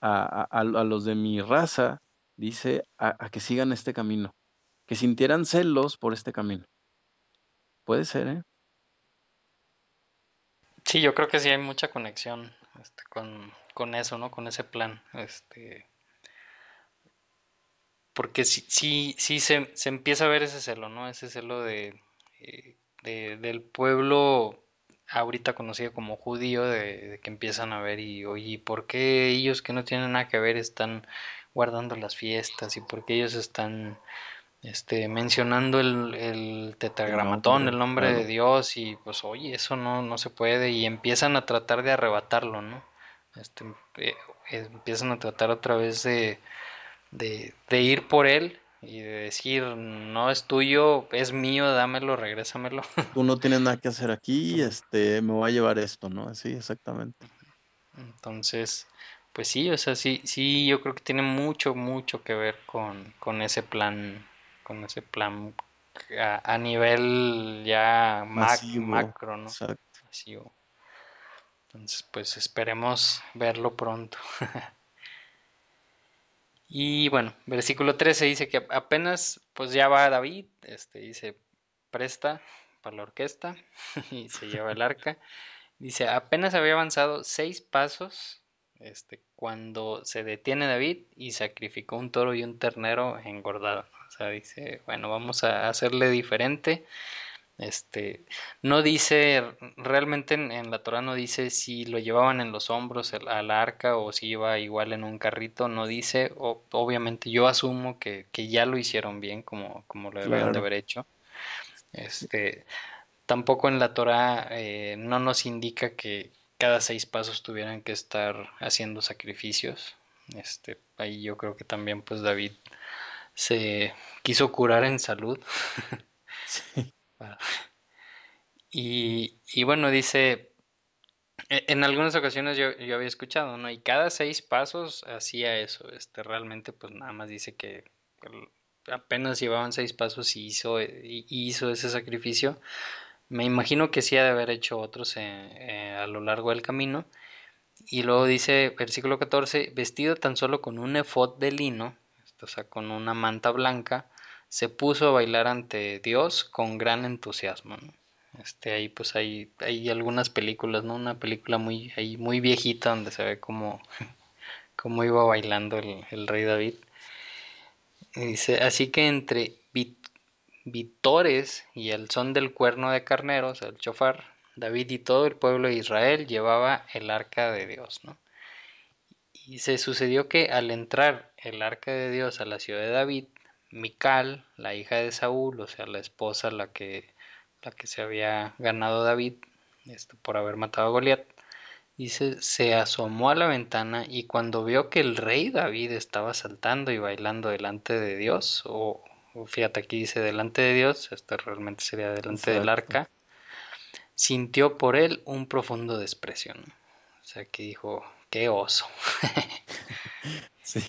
a, a, los de mi raza, dice, a, que sigan este camino, que sintieran celos por este camino. Puede ser, ¿eh? Sí, yo creo que sí hay mucha conexión este, con, con, eso, ¿no? Con ese plan. Este, porque sí, sí, se, se empieza a ver ese celo, ¿no? Ese celo de, eh, de del pueblo ahorita conocido como judío, de, que empiezan a ver y, oye, ¿por qué ellos que no tienen nada que ver están guardando las fiestas? ¿Y por qué ellos están este, mencionando el, el tetragramatón, el nombre de Dios? Y pues, oye, eso no, no se puede. Y empiezan a tratar de arrebatarlo, ¿no? Este, eh, empiezan a tratar otra vez de, de, de ir por él y de decir, no es tuyo, es mío, dámelo, regrésamelo. Tú no tienes nada que hacer aquí, este, me voy a llevar esto, ¿no? Así, exactamente. Entonces, pues sí, o sea, sí, sí, yo creo que tiene mucho, mucho que ver con, con ese plan, con ese plan a, nivel ya macro, ¿no? Exacto. Entonces, pues esperemos verlo pronto. Y bueno, versículo 13 dice que apenas pues ya va David, este dice, presta para la orquesta y se lleva el arca. Dice, apenas había avanzado seis pasos este, cuando se detiene David y sacrificó un toro y un ternero engordado. O sea, dice, bueno, vamos a hacerle diferente. Este, no dice, realmente en, la Torah no dice si lo llevaban en los hombros al arca o si iba igual en un carrito, no dice, obviamente yo asumo que, ya lo hicieron bien como, como lo debieron de haber hecho. Este, tampoco en la Torah eh, no nos indica que cada seis pasos tuvieran que estar haciendo sacrificios. Este, ahí yo creo que también pues David se quiso curar en salud. Sí. Y, bueno, dice, e, en algunas ocasiones yo, había escuchado, ¿no? Y cada seis pasos hacía eso. Este realmente, pues nada más dice que apenas llevaban seis pasos y hizo, y hizo ese sacrificio. Me imagino que sí ha de haber hecho otros eh, eh, a lo largo del camino. Y luego dice, versículo 14, vestido tan solo con un efod de lino, o sea, con una manta blanca, se puso a bailar ante Dios con gran entusiasmo. Este, ahí pues hay, hay algunas películas, ¿no? Una película muy, ahí muy viejita donde se ve cómo, iba bailando el, rey David. dice, así que entre vitores y el son del cuerno de carneros, el chofar, David y todo el pueblo de Israel llevaba el arca de Dios, ¿no? Y se sucedió que al entrar el arca de Dios a la ciudad de David, Mical, la hija de Saúl, o sea, la esposa, la que, la que se había ganado David este, por haber matado a Goliat, dice, se asomó a la ventana y cuando vio que el rey David estaba saltando y bailando delante de Dios, o, fíjate aquí dice delante de Dios, esto realmente sería delante del arca, sintió por él un profundo desprecio. O sea, que dijo, qué oso. sí.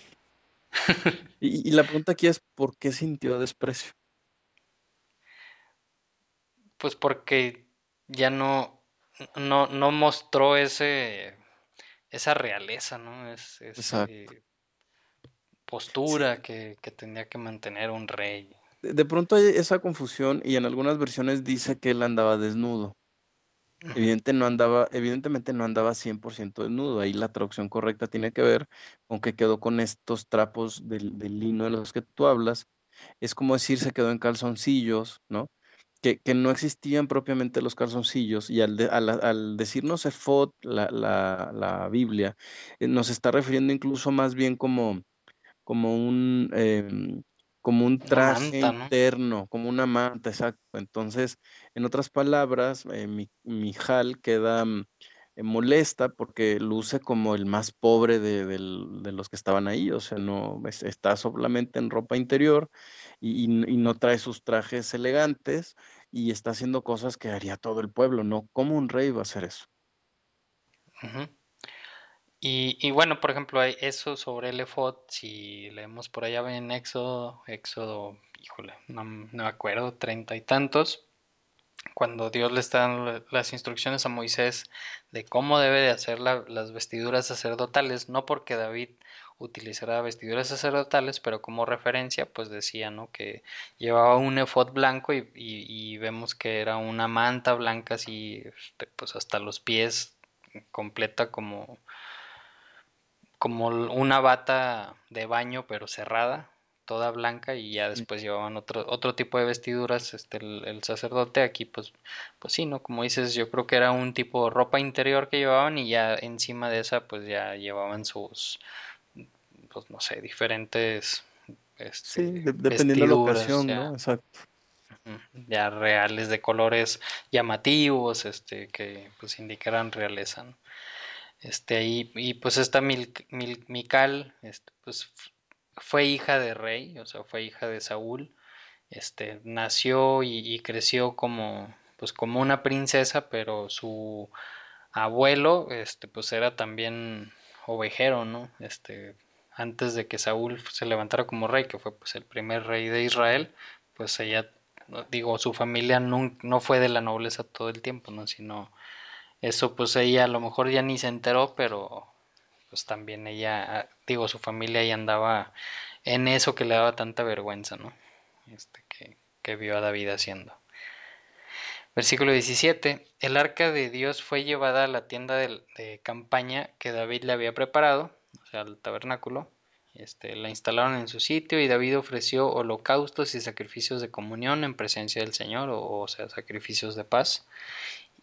y, la pregunta aquí es, ¿por qué sintió desprecio? Pues porque ya no, no, no mostró ese, esa realeza, ¿no? Es, postura que, que, tenía que mantener un rey. De, pronto hay esa confusión y en algunas versiones dice que él andaba desnudo. No andaba, evidentemente no andaba 100% desnudo. Ahí la traducción correcta tiene que ver con que quedó con estos trapos del, del, lino de los que tú hablas. Es como decir, se quedó en calzoncillos, ¿no? Que, que no existían propiamente los calzoncillos y al, al, al decirnos efod, la, la, la Biblia, eh, nos está refiriendo incluso más bien como, como un... Em, como un traje interno, como una manta, exacto. Entonces, en otras palabras, eh, mi, Mijal queda mm, eh, molesta porque luce como el más pobre de, los que estaban ahí, o sea, no está solamente en ropa interior y, no trae sus trajes elegantes y está haciendo cosas que haría todo el pueblo, ¿no? ¿Cómo un rey va a hacer eso? Y, bueno, por ejemplo, hay eso sobre el efod, si leemos por allá en Éxodo, Éxodo, híjole, no, me acuerdo, treinta y tantos, cuando Dios le está dando las instrucciones a Moisés de cómo debe de hacer las vestiduras sacerdotales, no porque David utilizara vestiduras sacerdotales, pero como referencia, pues decía, ¿no? Que llevaba un efod blanco y, y vemos que era una manta blanca así, este, pues hasta los pies, completa como como una bata de baño pero cerrada, toda blanca y ya después llevaban otro, otro tipo de vestiduras, este, el, sacerdote aquí pues, pues sí, ¿no? Como dices, yo creo que era un tipo de ropa interior que llevaban y ya encima de esa pues ya llevaban sus, pues no sé, diferentes... Este, sí, dependiendo de la ocasión, ¿no? Exacto. Ya reales de colores llamativos, este, que pues indicaran realeza, ¿no? Este, ahí y pues esta Mil, Mical, este, pues fue hija de rey, o sea, fue hija de Saúl. Este, nació y, creció como, pues como una princesa, pero su abuelo, este, pues era también ovejero, ¿no? Este, antes de que Saúl se levantara como rey, que fue pues el primer rey de Israel, pues ella, digo, su familia no, no fue de la nobleza todo el tiempo, ¿no? Sino eso pues ella a lo mejor ya ni se enteró, pero pues también ella, digo, su familia ahí andaba en eso que le daba tanta vergüenza, ¿no? Este, que, vio a David haciendo. Versículo 17. El arca de Dios fue llevada a la tienda de, campaña que David le había preparado, o sea, al tabernáculo, este, la instalaron en su sitio y David ofreció holocaustos y sacrificios de comunión en presencia del Señor, o, sea, sacrificios de paz.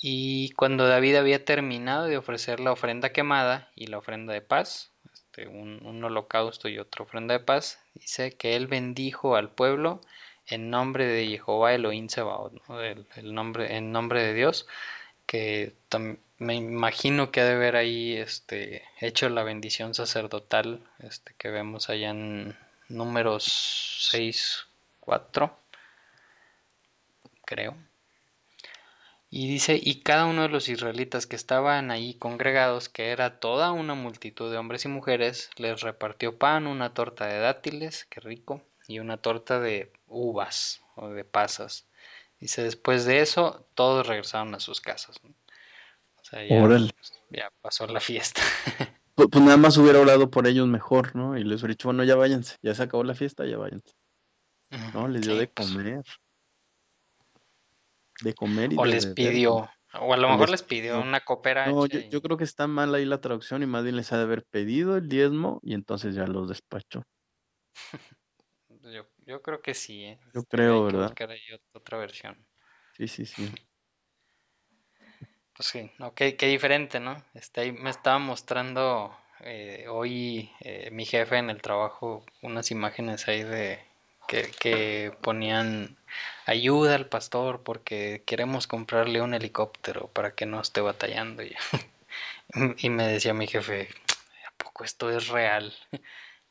Y cuando David había terminado de ofrecer la ofrenda quemada y la ofrenda de paz, este, un, holocausto y otra ofrenda de paz, dice que él bendijo al pueblo en nombre de Jehová Elohim Sebaot, el, nombre, en nombre de Dios, que me imagino que ha de haber ahí este, hecho la bendición sacerdotal este, que vemos allá en números 6, 4, creo. Y dice, y cada uno de los israelitas que estaban ahí congregados, que era toda una multitud de hombres y mujeres, les repartió pan, una torta de dátiles, qué rico, y una torta de uvas o de pasas. Dice, después de eso, todos regresaron a sus casas. O sea, ya, pasó la fiesta. Pues, pues, nada más hubiera orado por ellos mejor, ¿no? Y les hubiera dicho, bueno, ya váyanse, ya se acabó la fiesta, ya váyanse. No, les dio de pues. De comer y o les pidió o a lo mejor les, pidió una coopera no yo, creo que está mal ahí la traducción y más bien les ha de haber pedido el diezmo y entonces ya los despachó. Yo, yo creo que sí ¿eh? yo creo verdad otra versión. Sí sí sí. Pues sí no qué, diferente no este ahí me estaba mostrando eh, hoy eh, mi jefe en el trabajo unas imágenes ahí de que, ponían ayuda al pastor porque queremos comprarle un helicóptero para que no esté batallando. Y, y me decía mi jefe, ¿a poco esto es real?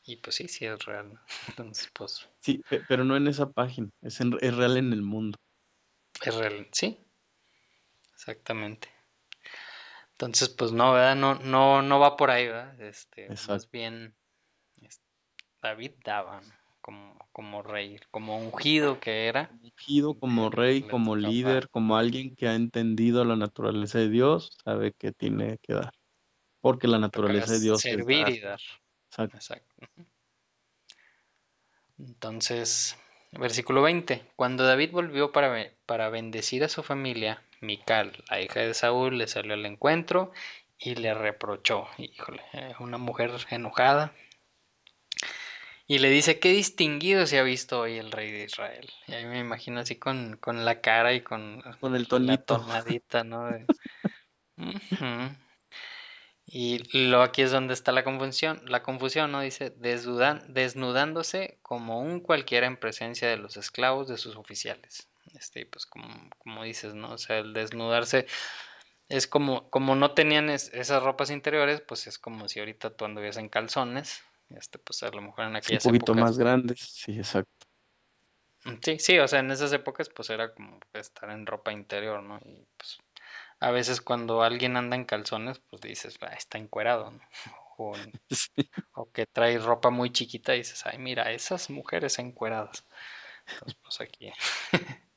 Y pues sí, sí es real. Entonces, pues... Sí, pero no en esa página, es, es real en el mundo. Es real, sí. Exactamente. Entonces, pues no, ¿verdad? No, no, no va por ahí, ¿verdad? Este, más bien David daba, como, como rey, como ungido que era. Ungido como rey, como líder, como alguien que ha entendido la naturaleza de Dios, sabe que tiene que dar. Porque la naturaleza de Dios servir es y dar. Exacto. Entonces, versículo 20. Cuando David volvió para, para bendecir a su familia, Mical, la hija de Saúl, le salió al encuentro y le reprochó. Híjole, eh, una mujer enojada, y le dice, qué distinguido se ha visto hoy el rey de Israel. Y ahí me imagino así con, con la cara y con, con el tonito. la tonadita, ¿no? Y lo aquí es donde está la confusión, la confusión, ¿no? Dice, desnudándose como un cualquiera en presencia de los esclavos de sus oficiales. Este, pues como, como dices, ¿no? O sea, el desnudarse es como, como no tenían esas ropas interiores, pues es como si ahorita tú anduvieras en calzones, este, pues a lo mejor en aquellas Un poquito más grandes, sí, exacto. Mm, sí, sí, o sea, en esas épocas pues era como estar en ropa interior, ¿no? Y pues a veces cuando alguien anda en calzones, pues dices, ah, está encuerado, ¿no? O, que trae ropa muy chiquita y dices, ay, mira, esas mujeres encueradas. Entonces, pues aquí.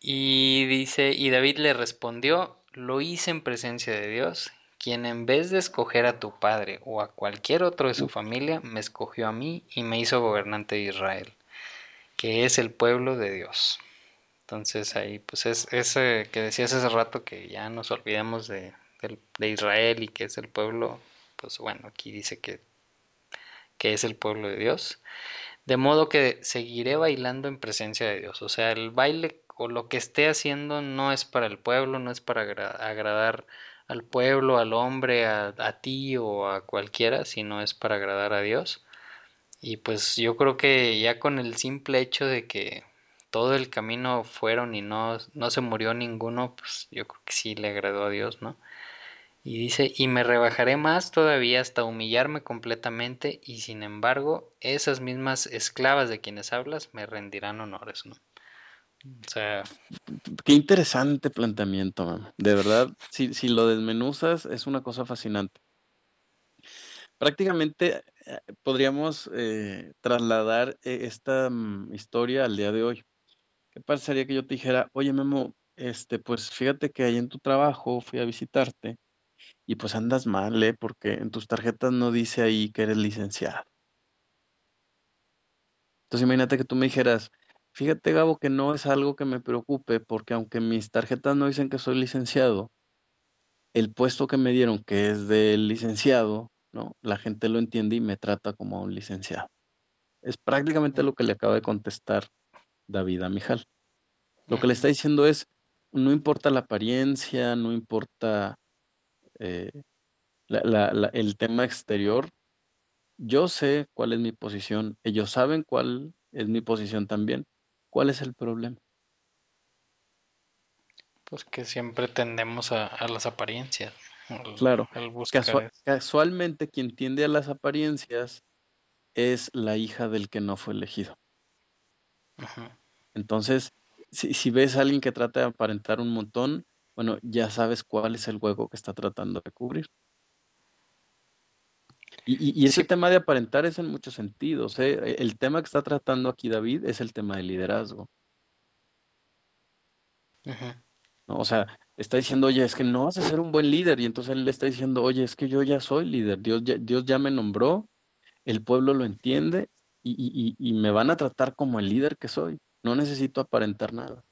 y dice, y David le respondió, lo hice en presencia de Dios quien en vez de escoger a tu padre o a cualquier otro de su familia, me escogió a mí y me hizo gobernante de Israel, que es el pueblo de Dios. Entonces ahí pues es ese que decías hace rato que ya nos olvidemos de, Israel y que es el pueblo, pues bueno, aquí dice que, que es el pueblo de Dios. De modo que seguiré bailando en presencia de Dios. O sea, el baile o lo que esté haciendo no es para el pueblo, no es para agradar al pueblo, al hombre, a, ti o a cualquiera, si no es para agradar a Dios. Y pues yo creo que ya con el simple hecho de que todo el camino fueron y no, no se murió ninguno, pues yo creo que sí le agradó a Dios, ¿no? Y dice, y me rebajaré más todavía hasta humillarme completamente, y sin embargo, esas mismas esclavas de quienes hablas me rendirán honores, ¿no? O sea, qué interesante planteamiento, De verdad, si, si lo desmenuzas, es una cosa fascinante. Prácticamente eh, podríamos eh, trasladar eh, esta mm, historia al día de hoy. ¿Qué pasaría que yo te dijera, oye Memo, este, pues fíjate que ahí en tu trabajo fui a visitarte y pues andas mal, ¿eh? Porque en tus tarjetas no dice ahí que eres licenciado. Entonces imagínate que tú me dijeras, Fíjate, Gabo, que no es algo que me preocupe porque aunque mis tarjetas no dicen que soy licenciado, el puesto que me dieron, que es del licenciado, ¿no? La gente lo entiende y me trata como a un licenciado. Es prácticamente lo que le acaba de contestar David a Mijal. Lo que le está diciendo es, no importa la apariencia, no importa eh, el tema exterior, yo sé cuál es mi posición, ellos saben cuál es mi posición también. ¿Cuál es el problema? Pues que siempre tendemos a, las apariencias. claro. casualmente quien tiende a las apariencias es la hija del que no fue elegido. Entonces, si, si, ves a alguien que trata de aparentar un montón, bueno, ya sabes cuál es el hueco que está tratando de cubrir. Y, ese tema de aparentar es en muchos sentidos. ¿eh? El tema que está tratando aquí David es el tema del liderazgo. O sea, está diciendo, oye, es que no vas a ser un buen líder. Y entonces él le está diciendo, oye, es que yo ya soy líder. Dios ya, Dios ya me nombró, el pueblo lo entiende y, y me van a tratar como el líder que soy. No necesito aparentar nada.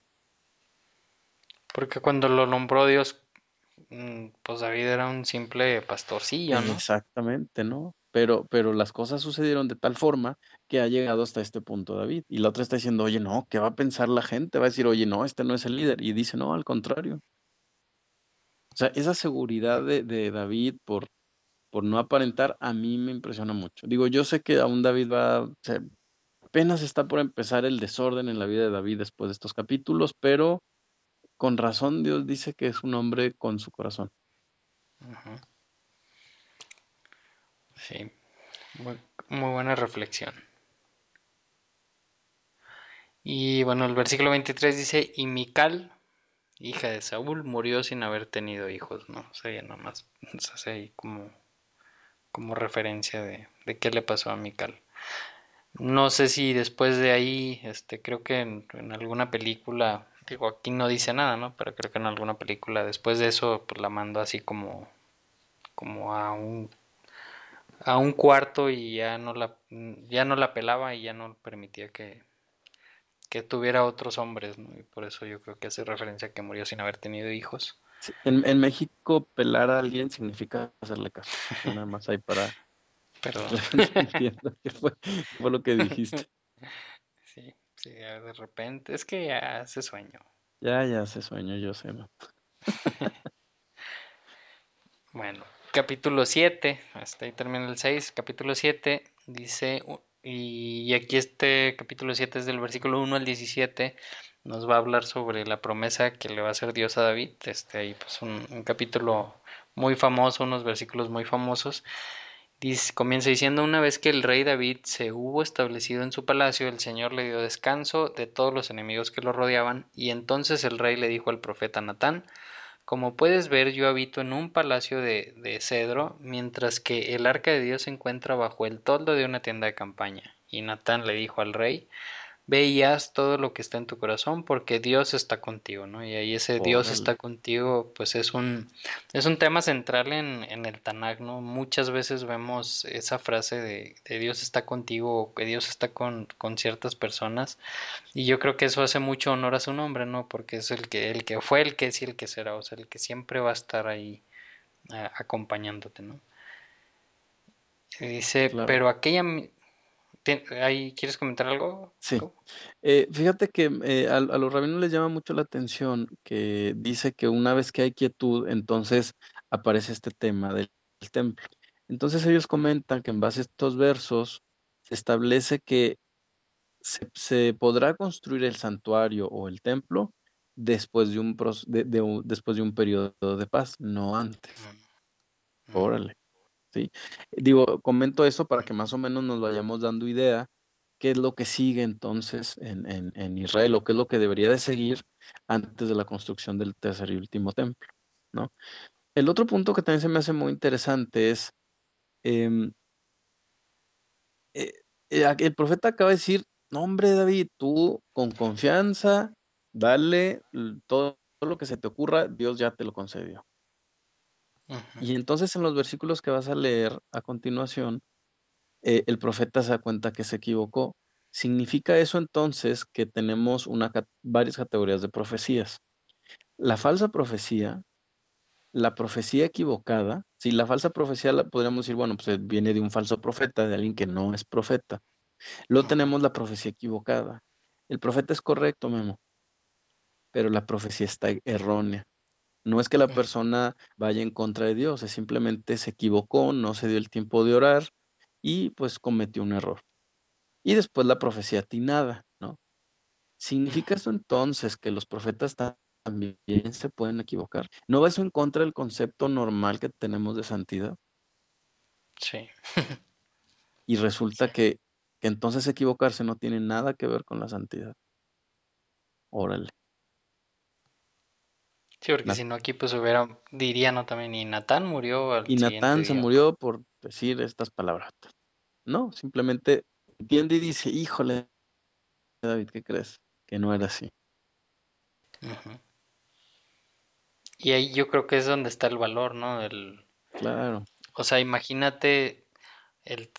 Porque cuando lo nombró Dios, pues David era un simple pastorcillo, ¿no? Exactamente, ¿no? Pero, pero las cosas sucedieron de tal forma que ha llegado hasta este punto David. Y la otra está diciendo, oye, no, ¿qué va a pensar la gente? Va a decir, oye, no, este no es el líder. Y dice, no, al contrario. O sea, esa seguridad de, David por, por no aparentar, a mí me impresiona mucho. Digo, yo sé que aún David va, apenas está por empezar el desorden en la vida de David después de estos capítulos, pero con razón Dios dice que es un hombre con su corazón. Sí, muy, buena reflexión. Y bueno, el versículo 23 dice, y Mical, hija de Saúl, murió sin haber tenido hijos, ¿no? O sea, ya nada más se hace ahí como, como referencia de, de, qué le pasó a Mical. No sé si después de ahí, este, creo que en alguna película Digo, aquí no dice nada, ¿no? Pero creo que en alguna película después de eso, pues la mandó así como, como a un, a un cuarto y ya no la, ya no la pelaba y ya no permitía que, que tuviera otros hombres, ¿no? Y por eso yo creo que hace referencia a que murió sin haber tenido hijos. en, en, México pelar a alguien significa hacerle caso. Nada más hay para... Perdón. Entiendo qué fue, fue lo que dijiste. Sí. Sí, de repente, es que ya hace sueño. Ya, ya hace sueño, yo sé. ¿no? bueno, capítulo 7, hasta ahí termina el 6, capítulo 7 dice, y aquí este capítulo 7 es del versículo 1 al 17, nos va a hablar sobre la promesa que le va a hacer Dios a David, este ahí pues un capítulo muy famoso, unos versículos muy famosos, comienza diciendo, una vez que el rey David se hubo establecido en su palacio, el Señor le dio descanso de todos los enemigos que lo rodeaban, y entonces el rey le dijo al profeta Natán, como puedes ver, yo habito en un palacio de, de cedro, mientras que el arca de Dios se encuentra bajo el toldo de una tienda de campaña. Y Natán le dijo al rey, veías todo lo que está en tu corazón porque Dios está contigo, ¿no? Y ahí ese Dios está contigo, pues es un, es un tema central en, en el Tanakh, ¿no? Muchas veces vemos esa frase de, Dios está contigo o que Dios está con, con, ciertas personas y yo creo que eso hace mucho honor a su nombre, ¿no? Porque es el que, el que fue, el que es y el que será, o sea, el que siempre va a estar ahí acompañándote, ¿no? dice, pero aquella ¿Quieres comentar algo? Sí. Eh, fíjate que eh, a, los rabinos les llama mucho la atención que dice que una vez que hay quietud, entonces aparece este tema del, templo. Entonces ellos comentan que en base a estos versos se establece que se, podrá construir el santuario o el templo después de un, después de un periodo de paz, no antes. Mm. Órale. ¿Sí? Digo, comento eso para que más o menos nos vayamos dando idea qué es lo que sigue entonces en, en, Israel o qué es lo que debería de seguir antes de la construcción del tercer y último templo, ¿no? El otro punto que también se me hace muy interesante es, em, eh, eh, el profeta acaba de decir, no hombre David, tú con confianza, dale todo lo que se te ocurra, Dios ya te lo concedió. Y entonces en los versículos que vas a leer a continuación, eh, el profeta se da cuenta que se equivocó. Significa eso entonces que tenemos una, varias categorías de profecías. La falsa profecía la profecía equivocada, si la falsa profecía la podríamos decir, bueno, pues viene de un falso profeta, de alguien que no es profeta. Luego tenemos la profecía equivocada. El profeta es correcto, Memo, pero la profecía está errónea. No es que la persona vaya en contra de Dios, es simplemente se equivocó, no se dio el tiempo de orar y pues cometió un error. Y después la profecía atinada, ¿no? ¿Significa eso entonces que los profetas también se pueden equivocar? ¿No va eso en contra del concepto normal que tenemos de santidad? Sí. y resulta que, que entonces equivocarse no tiene nada que ver con la santidad. Órale. Sí, porque si no aquí pues hubiera, diría no también, y Natán murió al Y Natán se murió por decir estas palabras. No, simplemente entiende y dice, híjole, David, ¿qué crees? Que no era así. Y ahí yo creo que es donde está el valor, ¿no? El, claro. O sea, imagínate el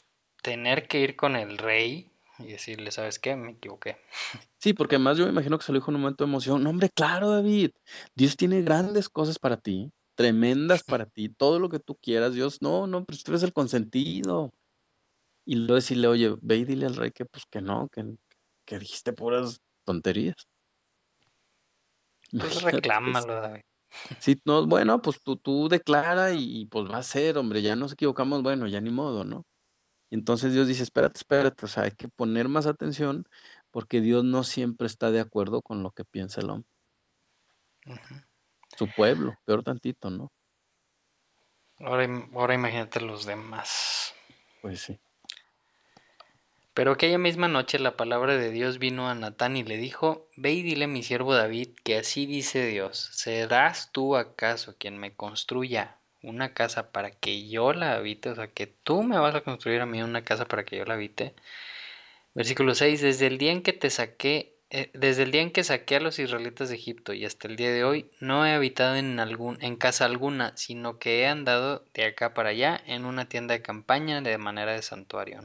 tener que ir con el rey y decirle, ¿sabes qué? Me equivoqué. Sí, porque además yo me imagino que se lo dijo en un momento de emoción. No, hombre, claro, David, Dios tiene grandes cosas para ti, tremendas para ti, todo lo que tú quieras. Dios, no, no, pero tú eres el consentido. Y luego decirle, oye, ve y dile al rey que pues que no, que, que dijiste puras tonterías. Pues reclámalo, David. Sí, no, bueno, pues tú, tú declara y, y, pues va a ser, hombre, ya nos equivocamos, bueno, ya ni modo, ¿no? Entonces Dios dice, espérate, espérate, o sea, hay que poner más atención porque Dios no siempre está de acuerdo con lo que piensa el hombre. Su pueblo, peor tantito, ¿no? Ahora, ahora imagínate los demás. Pues sí. Pero aquella misma noche la palabra de Dios vino a Natán y le dijo, Ve y dile a mi siervo David que así dice Dios, ¿serás tú acaso quien me construya una casa para que yo la habite, o sea, que tú me vas a construir a mí una casa para que yo la habite. Versículo 6, desde el día en que te saqué, eh, desde el día en que saqué a los israelitas de Egipto y hasta el día de hoy, no he habitado en, algún, en casa alguna, sino que he andado de acá para allá en una tienda de campaña de manera de santuario.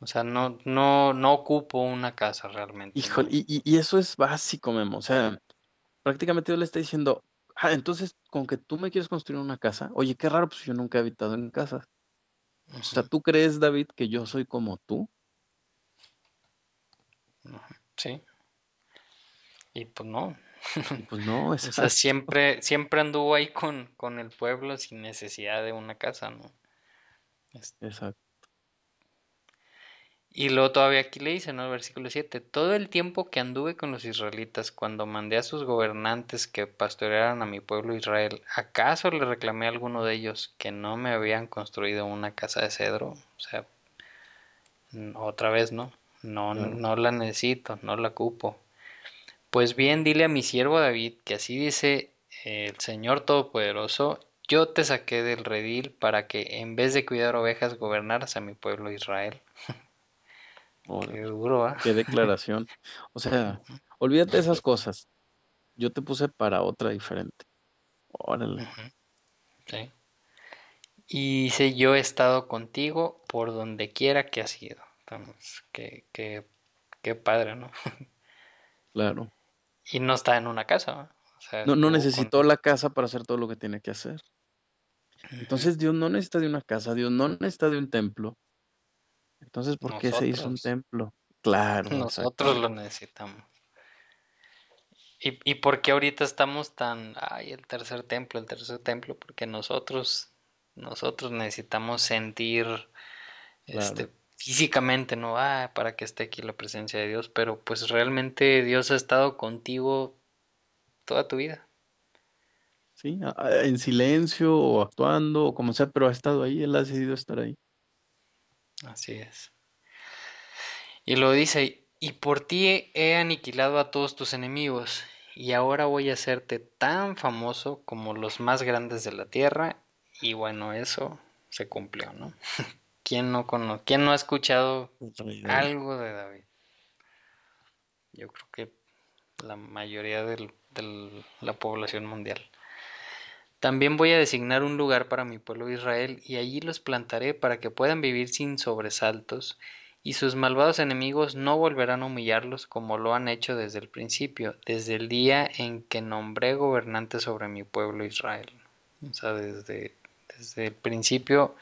O sea, no, no, no ocupo una casa realmente. Híjole, y, y, eso es básico, Memo. O sea, prácticamente yo le está diciendo, Ah, entonces, con que tú me quieres construir una casa, oye, qué raro, pues yo nunca he habitado en casas. O sea, ¿tú crees, David, que yo soy como tú? Sí. Y pues no. pues no, es o sea, siempre, siempre anduvo ahí con, con el pueblo sin necesidad de una casa, ¿no? Este, Exacto. Y luego todavía aquí le dice, ¿no? El versículo 7, todo el tiempo que anduve con los israelitas, cuando mandé a sus gobernantes que pastorearan a mi pueblo Israel, ¿acaso le reclamé a alguno de ellos que no me habían construido una casa de cedro? O sea, otra vez, ¿no? No, no la necesito, no la ocupo. Pues bien, dile a mi siervo David que así dice el Señor Todopoderoso, yo te saqué del redil para que en vez de cuidar ovejas gobernaras a mi pueblo Israel. Qué duro, ¿ah? Qué declaración. O sea, olvídate de esas cosas. Yo te puse para otra diferente. Órale. Sí. Y dice, yo he estado contigo por donde quiera que has ido. Entonces, qué, qué, qué padre, ¿no? Claro. Y no está en una casa. no, no necesitó la casa para hacer todo lo que tiene que hacer. Entonces Dios no necesita de una casa, Dios no necesita de un templo. Entonces, ¿por qué se hizo un templo? Claro. Nosotros lo necesitamos. ¿Y, ¿Y por qué ahorita estamos tan, ay, el tercer templo, el tercer templo? Porque nosotros, nosotros necesitamos sentir, este, físicamente, ¿no? Ah, para que esté aquí la presencia de Dios, pero pues realmente Dios ha estado contigo toda tu vida. Sí, en silencio o actuando o como sea, pero ha estado ahí, Él ha decidido estar ahí. Así es. Y lo dice, y por ti he aniquilado a todos tus enemigos, y ahora voy a hacerte tan famoso como los más grandes de la tierra. Y bueno, eso se cumplió, ¿no? ¿Quién no, cono ¿Quién no ha escuchado algo de David? Yo creo que la mayoría de la población mundial. También voy a designar un lugar para mi pueblo Israel, y allí los plantaré para que puedan vivir sin sobresaltos, y sus malvados enemigos no volverán a humillarlos como lo han hecho desde el principio, desde el día en que nombré gobernante sobre mi pueblo Israel. O sea, desde, desde el principio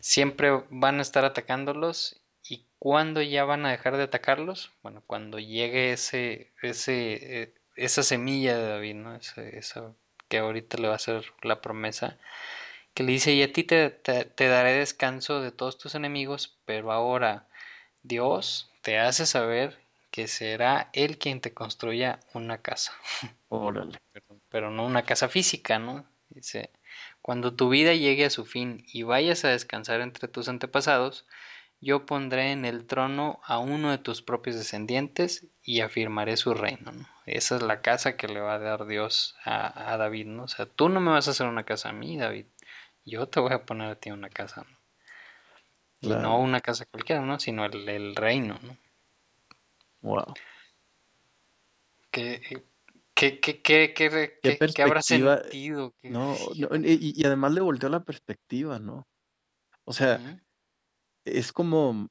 siempre van a estar atacándolos y cuando ya van a dejar de atacarlos, bueno, cuando llegue ese, ese, eh, esa semilla de David, ¿no? esa que ahorita le va a hacer la promesa, que le dice, y a ti te, te, daré descanso de todos tus enemigos, pero ahora Dios te hace saber que será Él quien te construya una casa. Órale. Pero, no una casa física, ¿no? Dice, cuando tu vida llegue a su fin y vayas a descansar entre tus antepasados, yo pondré en el trono a uno de tus propios descendientes y afirmaré su reino. ¿no? Esa es la casa que le va a dar Dios a, a, David. ¿no? O sea, tú no me vas a hacer una casa a mí, David yo te voy a poner a ti una casa. Y no una casa cualquiera, ¿no? Sino el, reino, ¿no? Wow. ¿Qué, qué, qué, qué, qué, qué habrá sentido? No, y, además le volteó la perspectiva, ¿no? O sea, es como,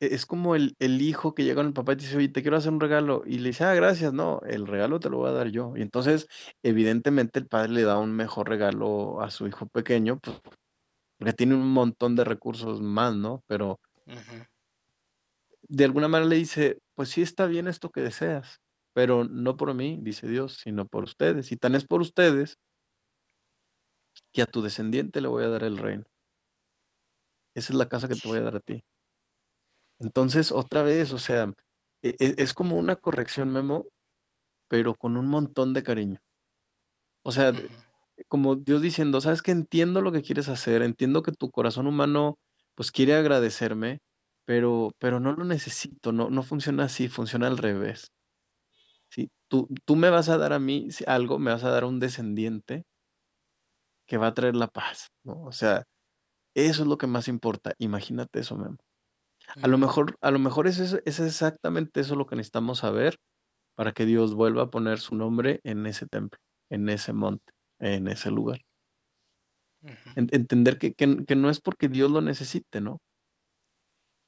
es como el, el, hijo que llega con el papá y dice, oye, te quiero hacer un regalo. Y le dice, ah, gracias, no, el regalo te lo voy a dar yo. Y entonces, evidentemente, el padre le da un mejor regalo a su hijo pequeño, pues, porque tiene un montón de recursos más, ¿no? Pero de alguna manera le dice, pues sí está bien esto que deseas, pero no por mí, dice Dios, sino por ustedes. Y tan es por ustedes que a tu descendiente le voy a dar el reino. Esa es la casa que te voy a dar a ti. Entonces, otra vez, o sea, e, e, es como una corrección, Memo, pero con un montón de cariño. O sea, como Dios diciendo, sabes que entiendo lo que quieres hacer, entiendo que tu corazón humano pues quiere agradecerme, pero, pero no lo necesito, no, no funciona así, funciona al revés. ¿Sí? Tú, tú me vas a dar a mí algo, me vas a dar a un descendiente que va a traer la paz, ¿no? O sea, eso es lo que más importa. Imagínate eso, Memo. A lo mejor, a lo mejor es, es, exactamente eso lo que necesitamos saber para que Dios vuelva a poner su nombre en ese templo, en ese monte, en ese lugar. entender que, que, no es porque Dios lo necesite, ¿no?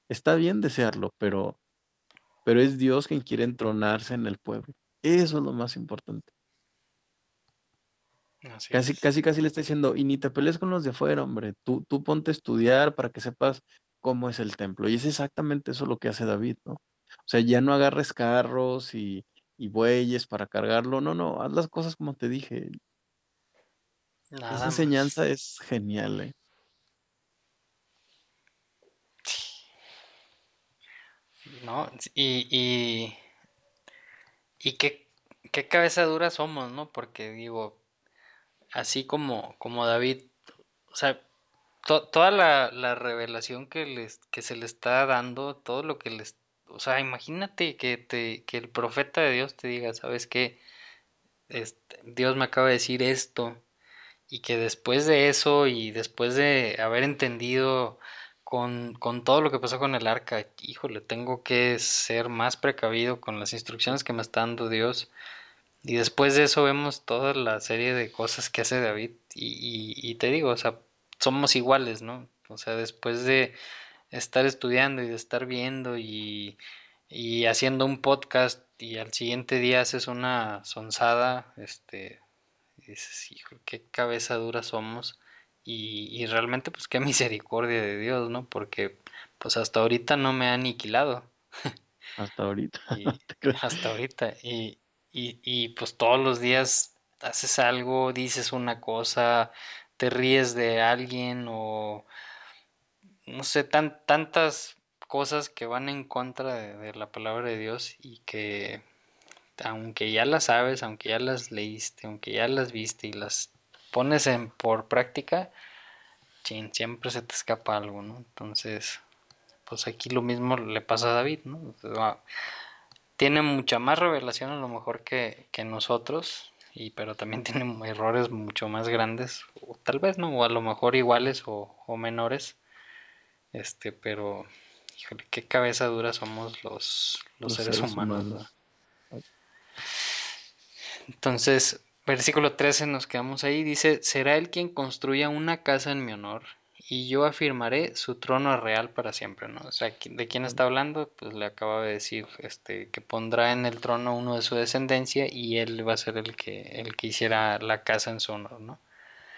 Está bien desearlo, pero, pero es Dios quien quiere entronarse en el pueblo. Eso es lo más importante. Casi, casi, casi le está diciendo, y ni te pelees con los de afuera, hombre. Tú, tú ponte a estudiar para que sepas cómo es el templo. Y es exactamente eso lo que hace David, ¿no? O sea, ya no agarres carros y, bueyes para cargarlo, no, no, haz las cosas como te dije. Esa enseñanza es genial, ¿eh? No, y, y, y qué, qué cabeza dura somos, ¿no? Porque digo, así como, como David, o sea, toda la, revelación que, les, que se le está dando, todo lo que les... O sea, imagínate que, te, que el profeta de Dios te diga, ¿sabes qué? Este, Dios me acaba de decir esto y que después de eso y después de haber entendido con, con, todo lo que pasó con el arca, híjole, tengo que ser más precavido con las instrucciones que me está dando Dios. Y después de eso vemos toda la serie de cosas que hace David. Y, y, y te digo, o sea, somos iguales, ¿no? O sea, después de estar estudiando y de estar viendo y, haciendo un podcast y al siguiente día haces una sonzada, este, dices, hijo, qué cabeza dura somos y, y realmente pues qué misericordia de Dios, ¿no? Porque pues hasta ahorita no me ha aniquilado. Hasta ahorita. hasta ahorita. Y, y, pues todos los días haces algo, dices una cosa, te ríes de alguien o no sé, tan, tantas cosas que van en contra de, la palabra de Dios y que aunque ya las sabes, aunque ya las leíste, aunque ya las viste y las pones en por práctica, siempre se te escapa algo, ¿no? Entonces, pues aquí lo mismo le pasa a David, ¿no? Tiene mucha más revelación a lo mejor que, que nosotros, y pero también tiene errores mucho más grandes, o tal vez no, o a lo mejor iguales o, menores. Este, pero híjole, qué cabeza dura somos los, los, seres, humanos. Entonces, versículo 13 nos quedamos ahí, dice, será él quien construya una casa en mi honor y yo afirmaré su trono real para siempre, ¿no? O sea, ¿de quién está hablando? Pues le acaba de decir, este, que pondrá en el trono uno de su descendencia y él va a ser el que, el que hiciera la casa en su honor, ¿no?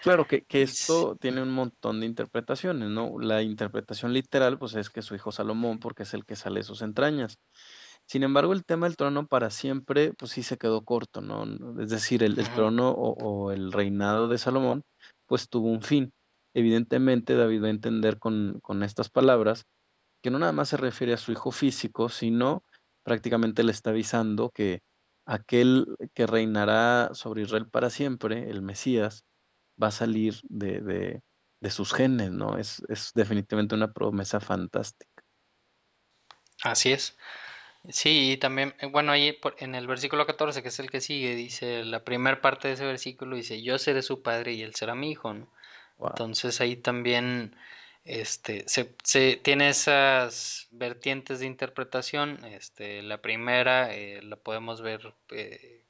Claro que, que esto tiene un montón de interpretaciones, ¿no? La interpretación literal, pues es que su hijo Salomón, porque es el que sale de sus entrañas. Sin embargo, el tema del trono para siempre, pues sí se quedó corto, ¿no? Es decir, el, trono o, el reinado de Salomón, pues tuvo un fin. Evidentemente, David va a entender con, con estas palabras que no nada más se refiere a su hijo físico, sino prácticamente le está avisando que aquel que reinará sobre Israel para siempre, el Mesías, va a salir de, de, sus genes, ¿no? Es, es, definitivamente una promesa fantástica. Así es. Sí, y también, eh, bueno, ahí en el versículo 14, que es el que sigue, dice, la primera parte de ese versículo dice, yo seré su padre y él será mi hijo, ¿no? Entonces ahí también este, se, tiene esas vertientes de interpretación. Este, la primera eh, la podemos ver eh,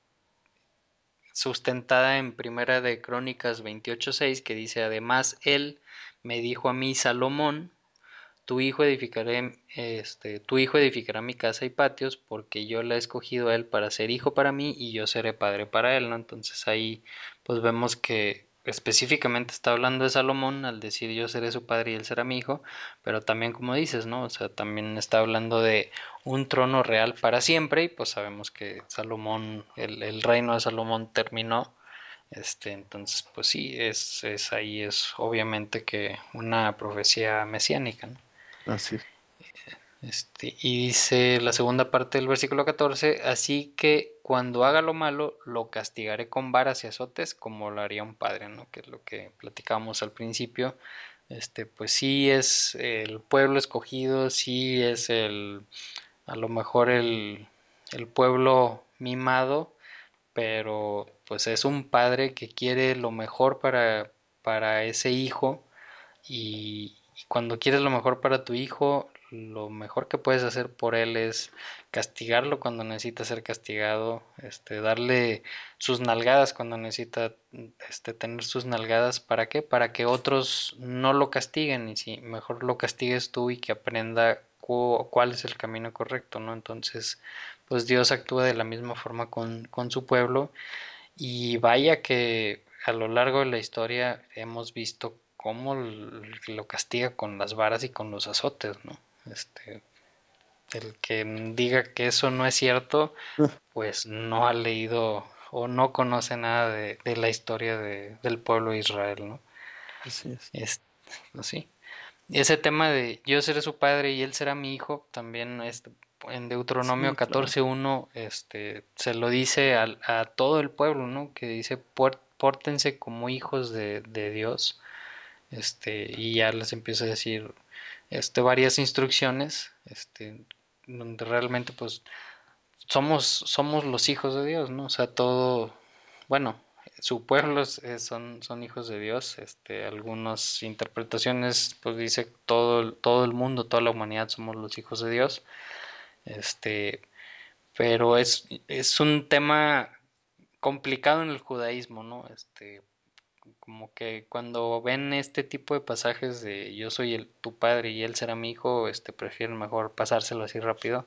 sustentada en Primera de Crónicas 28.6 que dice además él me dijo a mí Salomón tu hijo edificaré este tu hijo edificará mi casa y patios porque yo le he escogido a él para ser hijo para mí y yo seré padre para él ¿no? entonces ahí pues vemos que específicamente está hablando de Salomón al decir yo seré su padre y él será mi hijo, pero también como dices, ¿no? O sea, también está hablando de un trono real para siempre y pues sabemos que Salomón, el, reino de Salomón terminó, este, entonces pues sí, es, es ahí es obviamente que una profecía mesiánica, ¿no? Así es. Este, y dice la segunda parte del versículo 14, así que cuando haga lo malo, lo castigaré con varas y azotes como lo haría un padre, ¿no? Que es lo que platicábamos al principio. Este, pues sí es el pueblo escogido, sí es el, a lo mejor el, el pueblo mimado, pero pues es un padre que quiere lo mejor para, para ese hijo y cuando quieres lo mejor para tu hijo, lo mejor que puedes hacer por él es castigarlo cuando necesita ser castigado, este, darle sus nalgadas cuando necesita este, tener sus nalgadas. ¿Para qué? Para que otros no lo castiguen y si mejor lo castigues tú y que aprenda cuál es el camino correcto, ¿no? Entonces, pues Dios actúa de la misma forma con, con su pueblo y vaya que a lo largo de la historia hemos visto cómo lo castiga con las varas y con los azotes, ¿no? Este, el que diga que eso no es cierto, pues no ha leído o no conoce nada de, la historia del pueblo de Israel, ¿no? Así es. así. Ese tema de yo seré su padre y él será mi hijo, también este, en Deuteronomio 14.1 este, se lo dice a, todo el pueblo, ¿no? Que dice, pórtense como hijos de, de Dios. Este, y ya les empieza a decir, este, varias instrucciones, este, donde realmente pues somos, somos los hijos de Dios, ¿no? O sea, todo, bueno, su pueblo son, son hijos de Dios, este, algunas interpretaciones pues dice todo, todo el mundo, toda la humanidad somos los hijos de Dios, este, pero es, es un tema complicado en el judaísmo, ¿no? Este, como que cuando ven este tipo de pasajes de yo soy el, tu padre y él será mi hijo, este prefieren mejor pasárselo así rápido.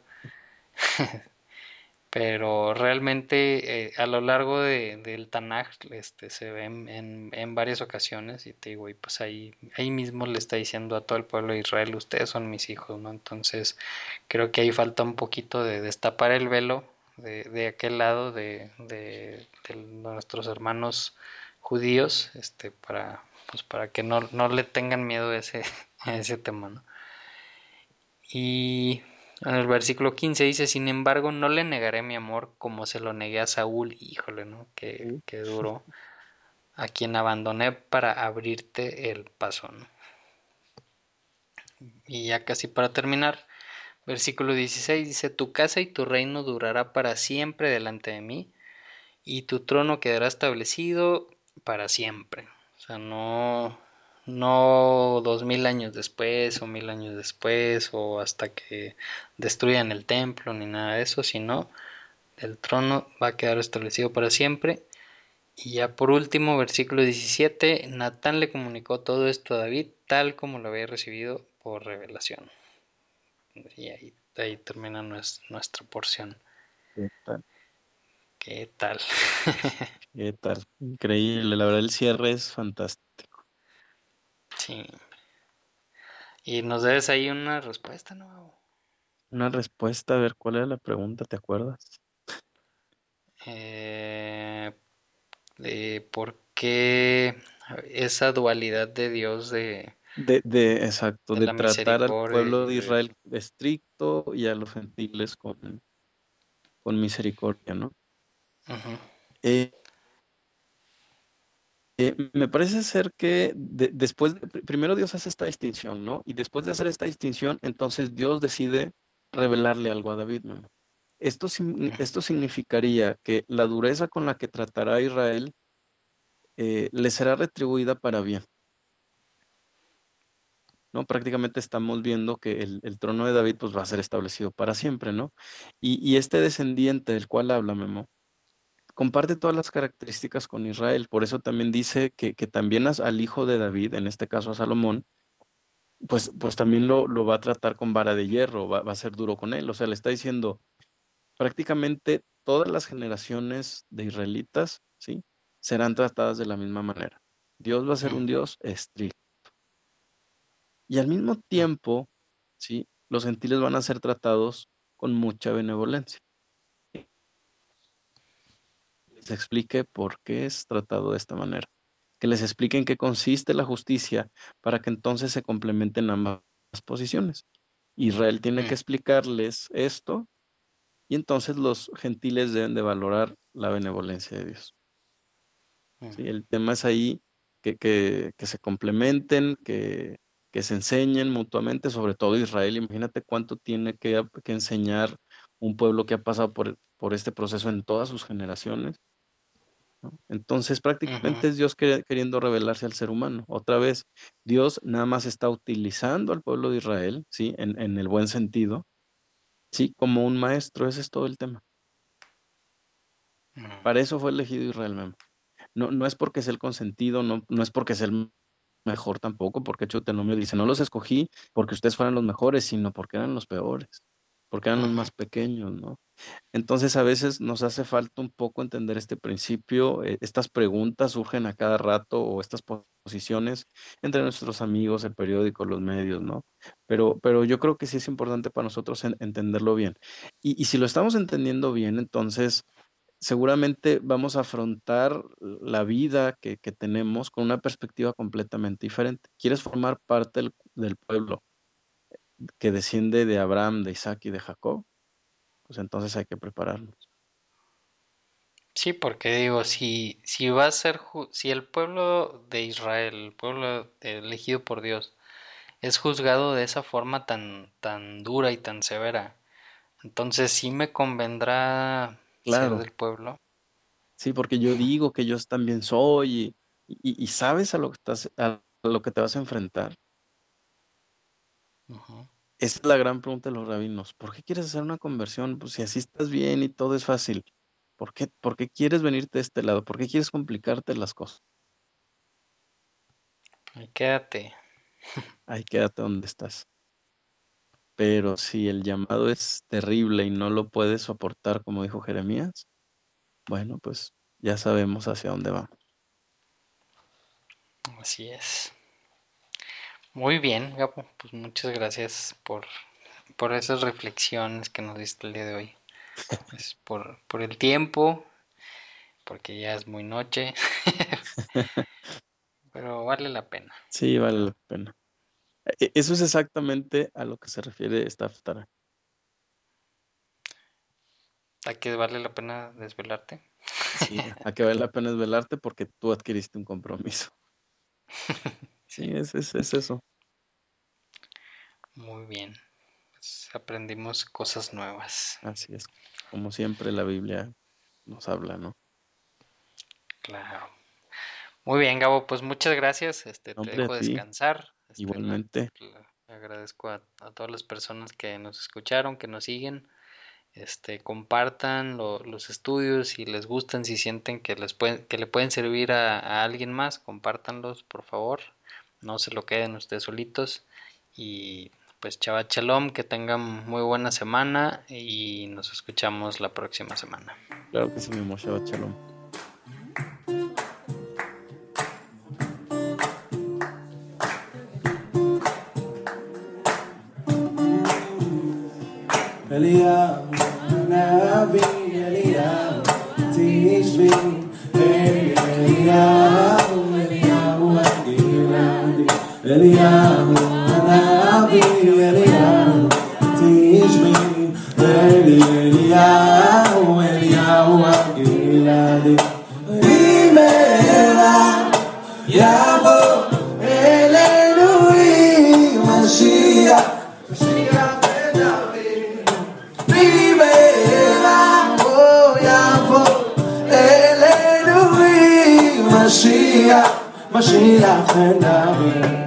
Pero realmente eh, a lo largo de, del Tanaj este, se ve en, en, varias ocasiones y te digo, y pues ahí, ahí mismo le está diciendo a todo el pueblo de Israel, ustedes son mis hijos, ¿no? Entonces creo que ahí falta un poquito de destapar el velo de, de aquel lado de, de nuestros hermanos judíos, este, para, pues para que no, no le tengan miedo a ese, ese tema, ¿no? Y en el versículo 15 dice, sin embargo, no le negaré mi amor como se lo negué a Saúl, híjole, ¿no? Que, que duro, a quien abandoné para abrirte el paso, ¿no? Y ya casi para terminar, versículo 16 dice, tu casa y tu reino durará para siempre delante de mí, y tu trono quedará establecido para siempre. O sea, no, no dos mil años después o mil años después o hasta que destruyan el templo ni nada de eso, sino el trono va a quedar establecido para siempre. Y ya por último, versículo 17, Natán le comunicó todo esto a David tal como lo había recibido por revelación. Y ahí, ahí termina nuestra porción. ¿Qué tal? ¿Qué tal? Increíble, la verdad el cierre es fantástico. Sí. Y nos debes ahí una respuesta, ¿no? Una respuesta, a ver, ¿cuál era la pregunta? ¿Te acuerdas? Eh, de por qué esa dualidad de Dios de, De, de, exacto, de de tratar al pueblo de... Israel estricto y a los gentiles con, con misericordia, ¿no? Eh, eh, me parece ser que de- después, de- pr- primero Dios hace esta distinción, ¿no? Y después de hacer esta distinción, entonces Dios decide revelarle algo a David, ¿no? Esto, esto significaría que la dureza con la que tratará a Israel eh, le será retribuida para bien, ¿no? Prácticamente estamos viendo que el, el trono de David pues va a ser establecido para siempre, ¿no? Y, y este descendiente del cual habla Memo, comparte todas las características con Israel, por eso también dice que, que también as- al hijo de David, en este caso a Salomón, pues, pues también lo, lo va a tratar con vara de hierro, va, va a ser duro con él, o sea, le está diciendo prácticamente todas las generaciones de israelitas, ¿sí? Serán tratadas de la misma manera. Dios va a ser un Dios estricto. Y al mismo tiempo, ¿sí? Los gentiles van a ser tratados con mucha benevolencia. Les explique por qué es tratado de esta manera. Que les explique en qué consiste la justicia para que entonces se complementen ambas posiciones. Israel tiene que ujú, explicarles esto y entonces los gentiles deben de valorar la benevolencia de Dios. ¿sí? El tema es ahí que, que, que se complementen, que, que se enseñen mutuamente, sobre todo Israel. Imagínate cuánto tiene que, que enseñar un pueblo que ha pasado por, por este proceso en todas sus generaciones. ¿No? Entonces prácticamente es Dios quer- queriendo revelarse al ser humano. Otra vez, Dios nada más está utilizando al pueblo de Israel, ¿sí? En, en el buen sentido, ¿sí? Como un maestro, ese es todo el tema. ujú. Para eso fue elegido Israel, Memo. No, no es porque es el consentido, no, no es porque es el mejor tampoco, porque Deuteronomio dice, no los escogí porque ustedes fueran los mejores, sino porque eran los peores, porque eran los más pequeños, ¿no? Entonces a veces nos hace falta un poco entender este principio, eh, estas preguntas surgen a cada rato o estas po- posiciones entre nuestros amigos, el periódico, los medios, ¿no? Pero, pero yo creo que sí es importante para nosotros en- entenderlo bien. Y, si lo estamos entendiendo bien, entonces seguramente vamos a afrontar la vida que, que tenemos con una perspectiva completamente diferente. ¿Quieres formar parte del pueblo que desciende de Abraham, de Isaac y de Jacob? Pues entonces hay que prepararnos. Sí, porque digo, si, si va a ser, si el pueblo de Israel, el pueblo elegido por Dios, es juzgado de esa forma tan, tan dura y tan severa, entonces sí me convendrá ser Claro, del pueblo. sí, porque yo digo que yo también soy y, y- y sabes a lo que estás, a lo que te vas a enfrentar. Esa es la gran pregunta de los rabinos. ¿Por qué quieres hacer una conversión? Pues si así estás bien y todo es fácil. ¿Por qué, por qué quieres venirte de este lado? ¿Por qué quieres complicarte las cosas? Ahí quédate. Ahí quédate donde estás. Pero si el llamado es terrible y no lo puedes soportar, como dijo Jeremías, bueno, pues ya sabemos hacia dónde vamos. Así es. Muy bien, Gabo. Pues muchas gracias por, por esas reflexiones que nos diste el día de hoy. Por, por el tiempo, porque ya es muy noche, pero vale la pena. Sí, vale la pena. E- Eso es exactamente a lo que se refiere esta aftara. ¿A que vale la pena desvelarte? Sí, a que vale la pena desvelarte porque tú adquiriste un compromiso. Sí, es, es, es eso. muy bien. Pues aprendimos cosas nuevas. Así es. Como siempre la Biblia nos habla, ¿no? Claro. Muy bien, Gabo, pues muchas gracias. Este, te Hombre, dejo descansar. Este, igualmente. agradezco a, a todas las personas que nos escucharon, que nos siguen. Este, compartan lo- los estudios si les gustan, si sienten que les pueden, que le pueden servir a, a alguien más, compártanlos, por favor. No se lo queden ustedes solitos. Y pues Chava Shalom, que tengan muy buena semana y nos escuchamos la próxima semana. Claro que sí mismo, Chava Eliyahu, Eliyahu, Navi, Eliyahu, Tishvi, Eliyahu, Eliyahu, Agiladi, Rimera, Yavo, Elelui, Mashiach, Mashiach Mashiach, Mashiach David.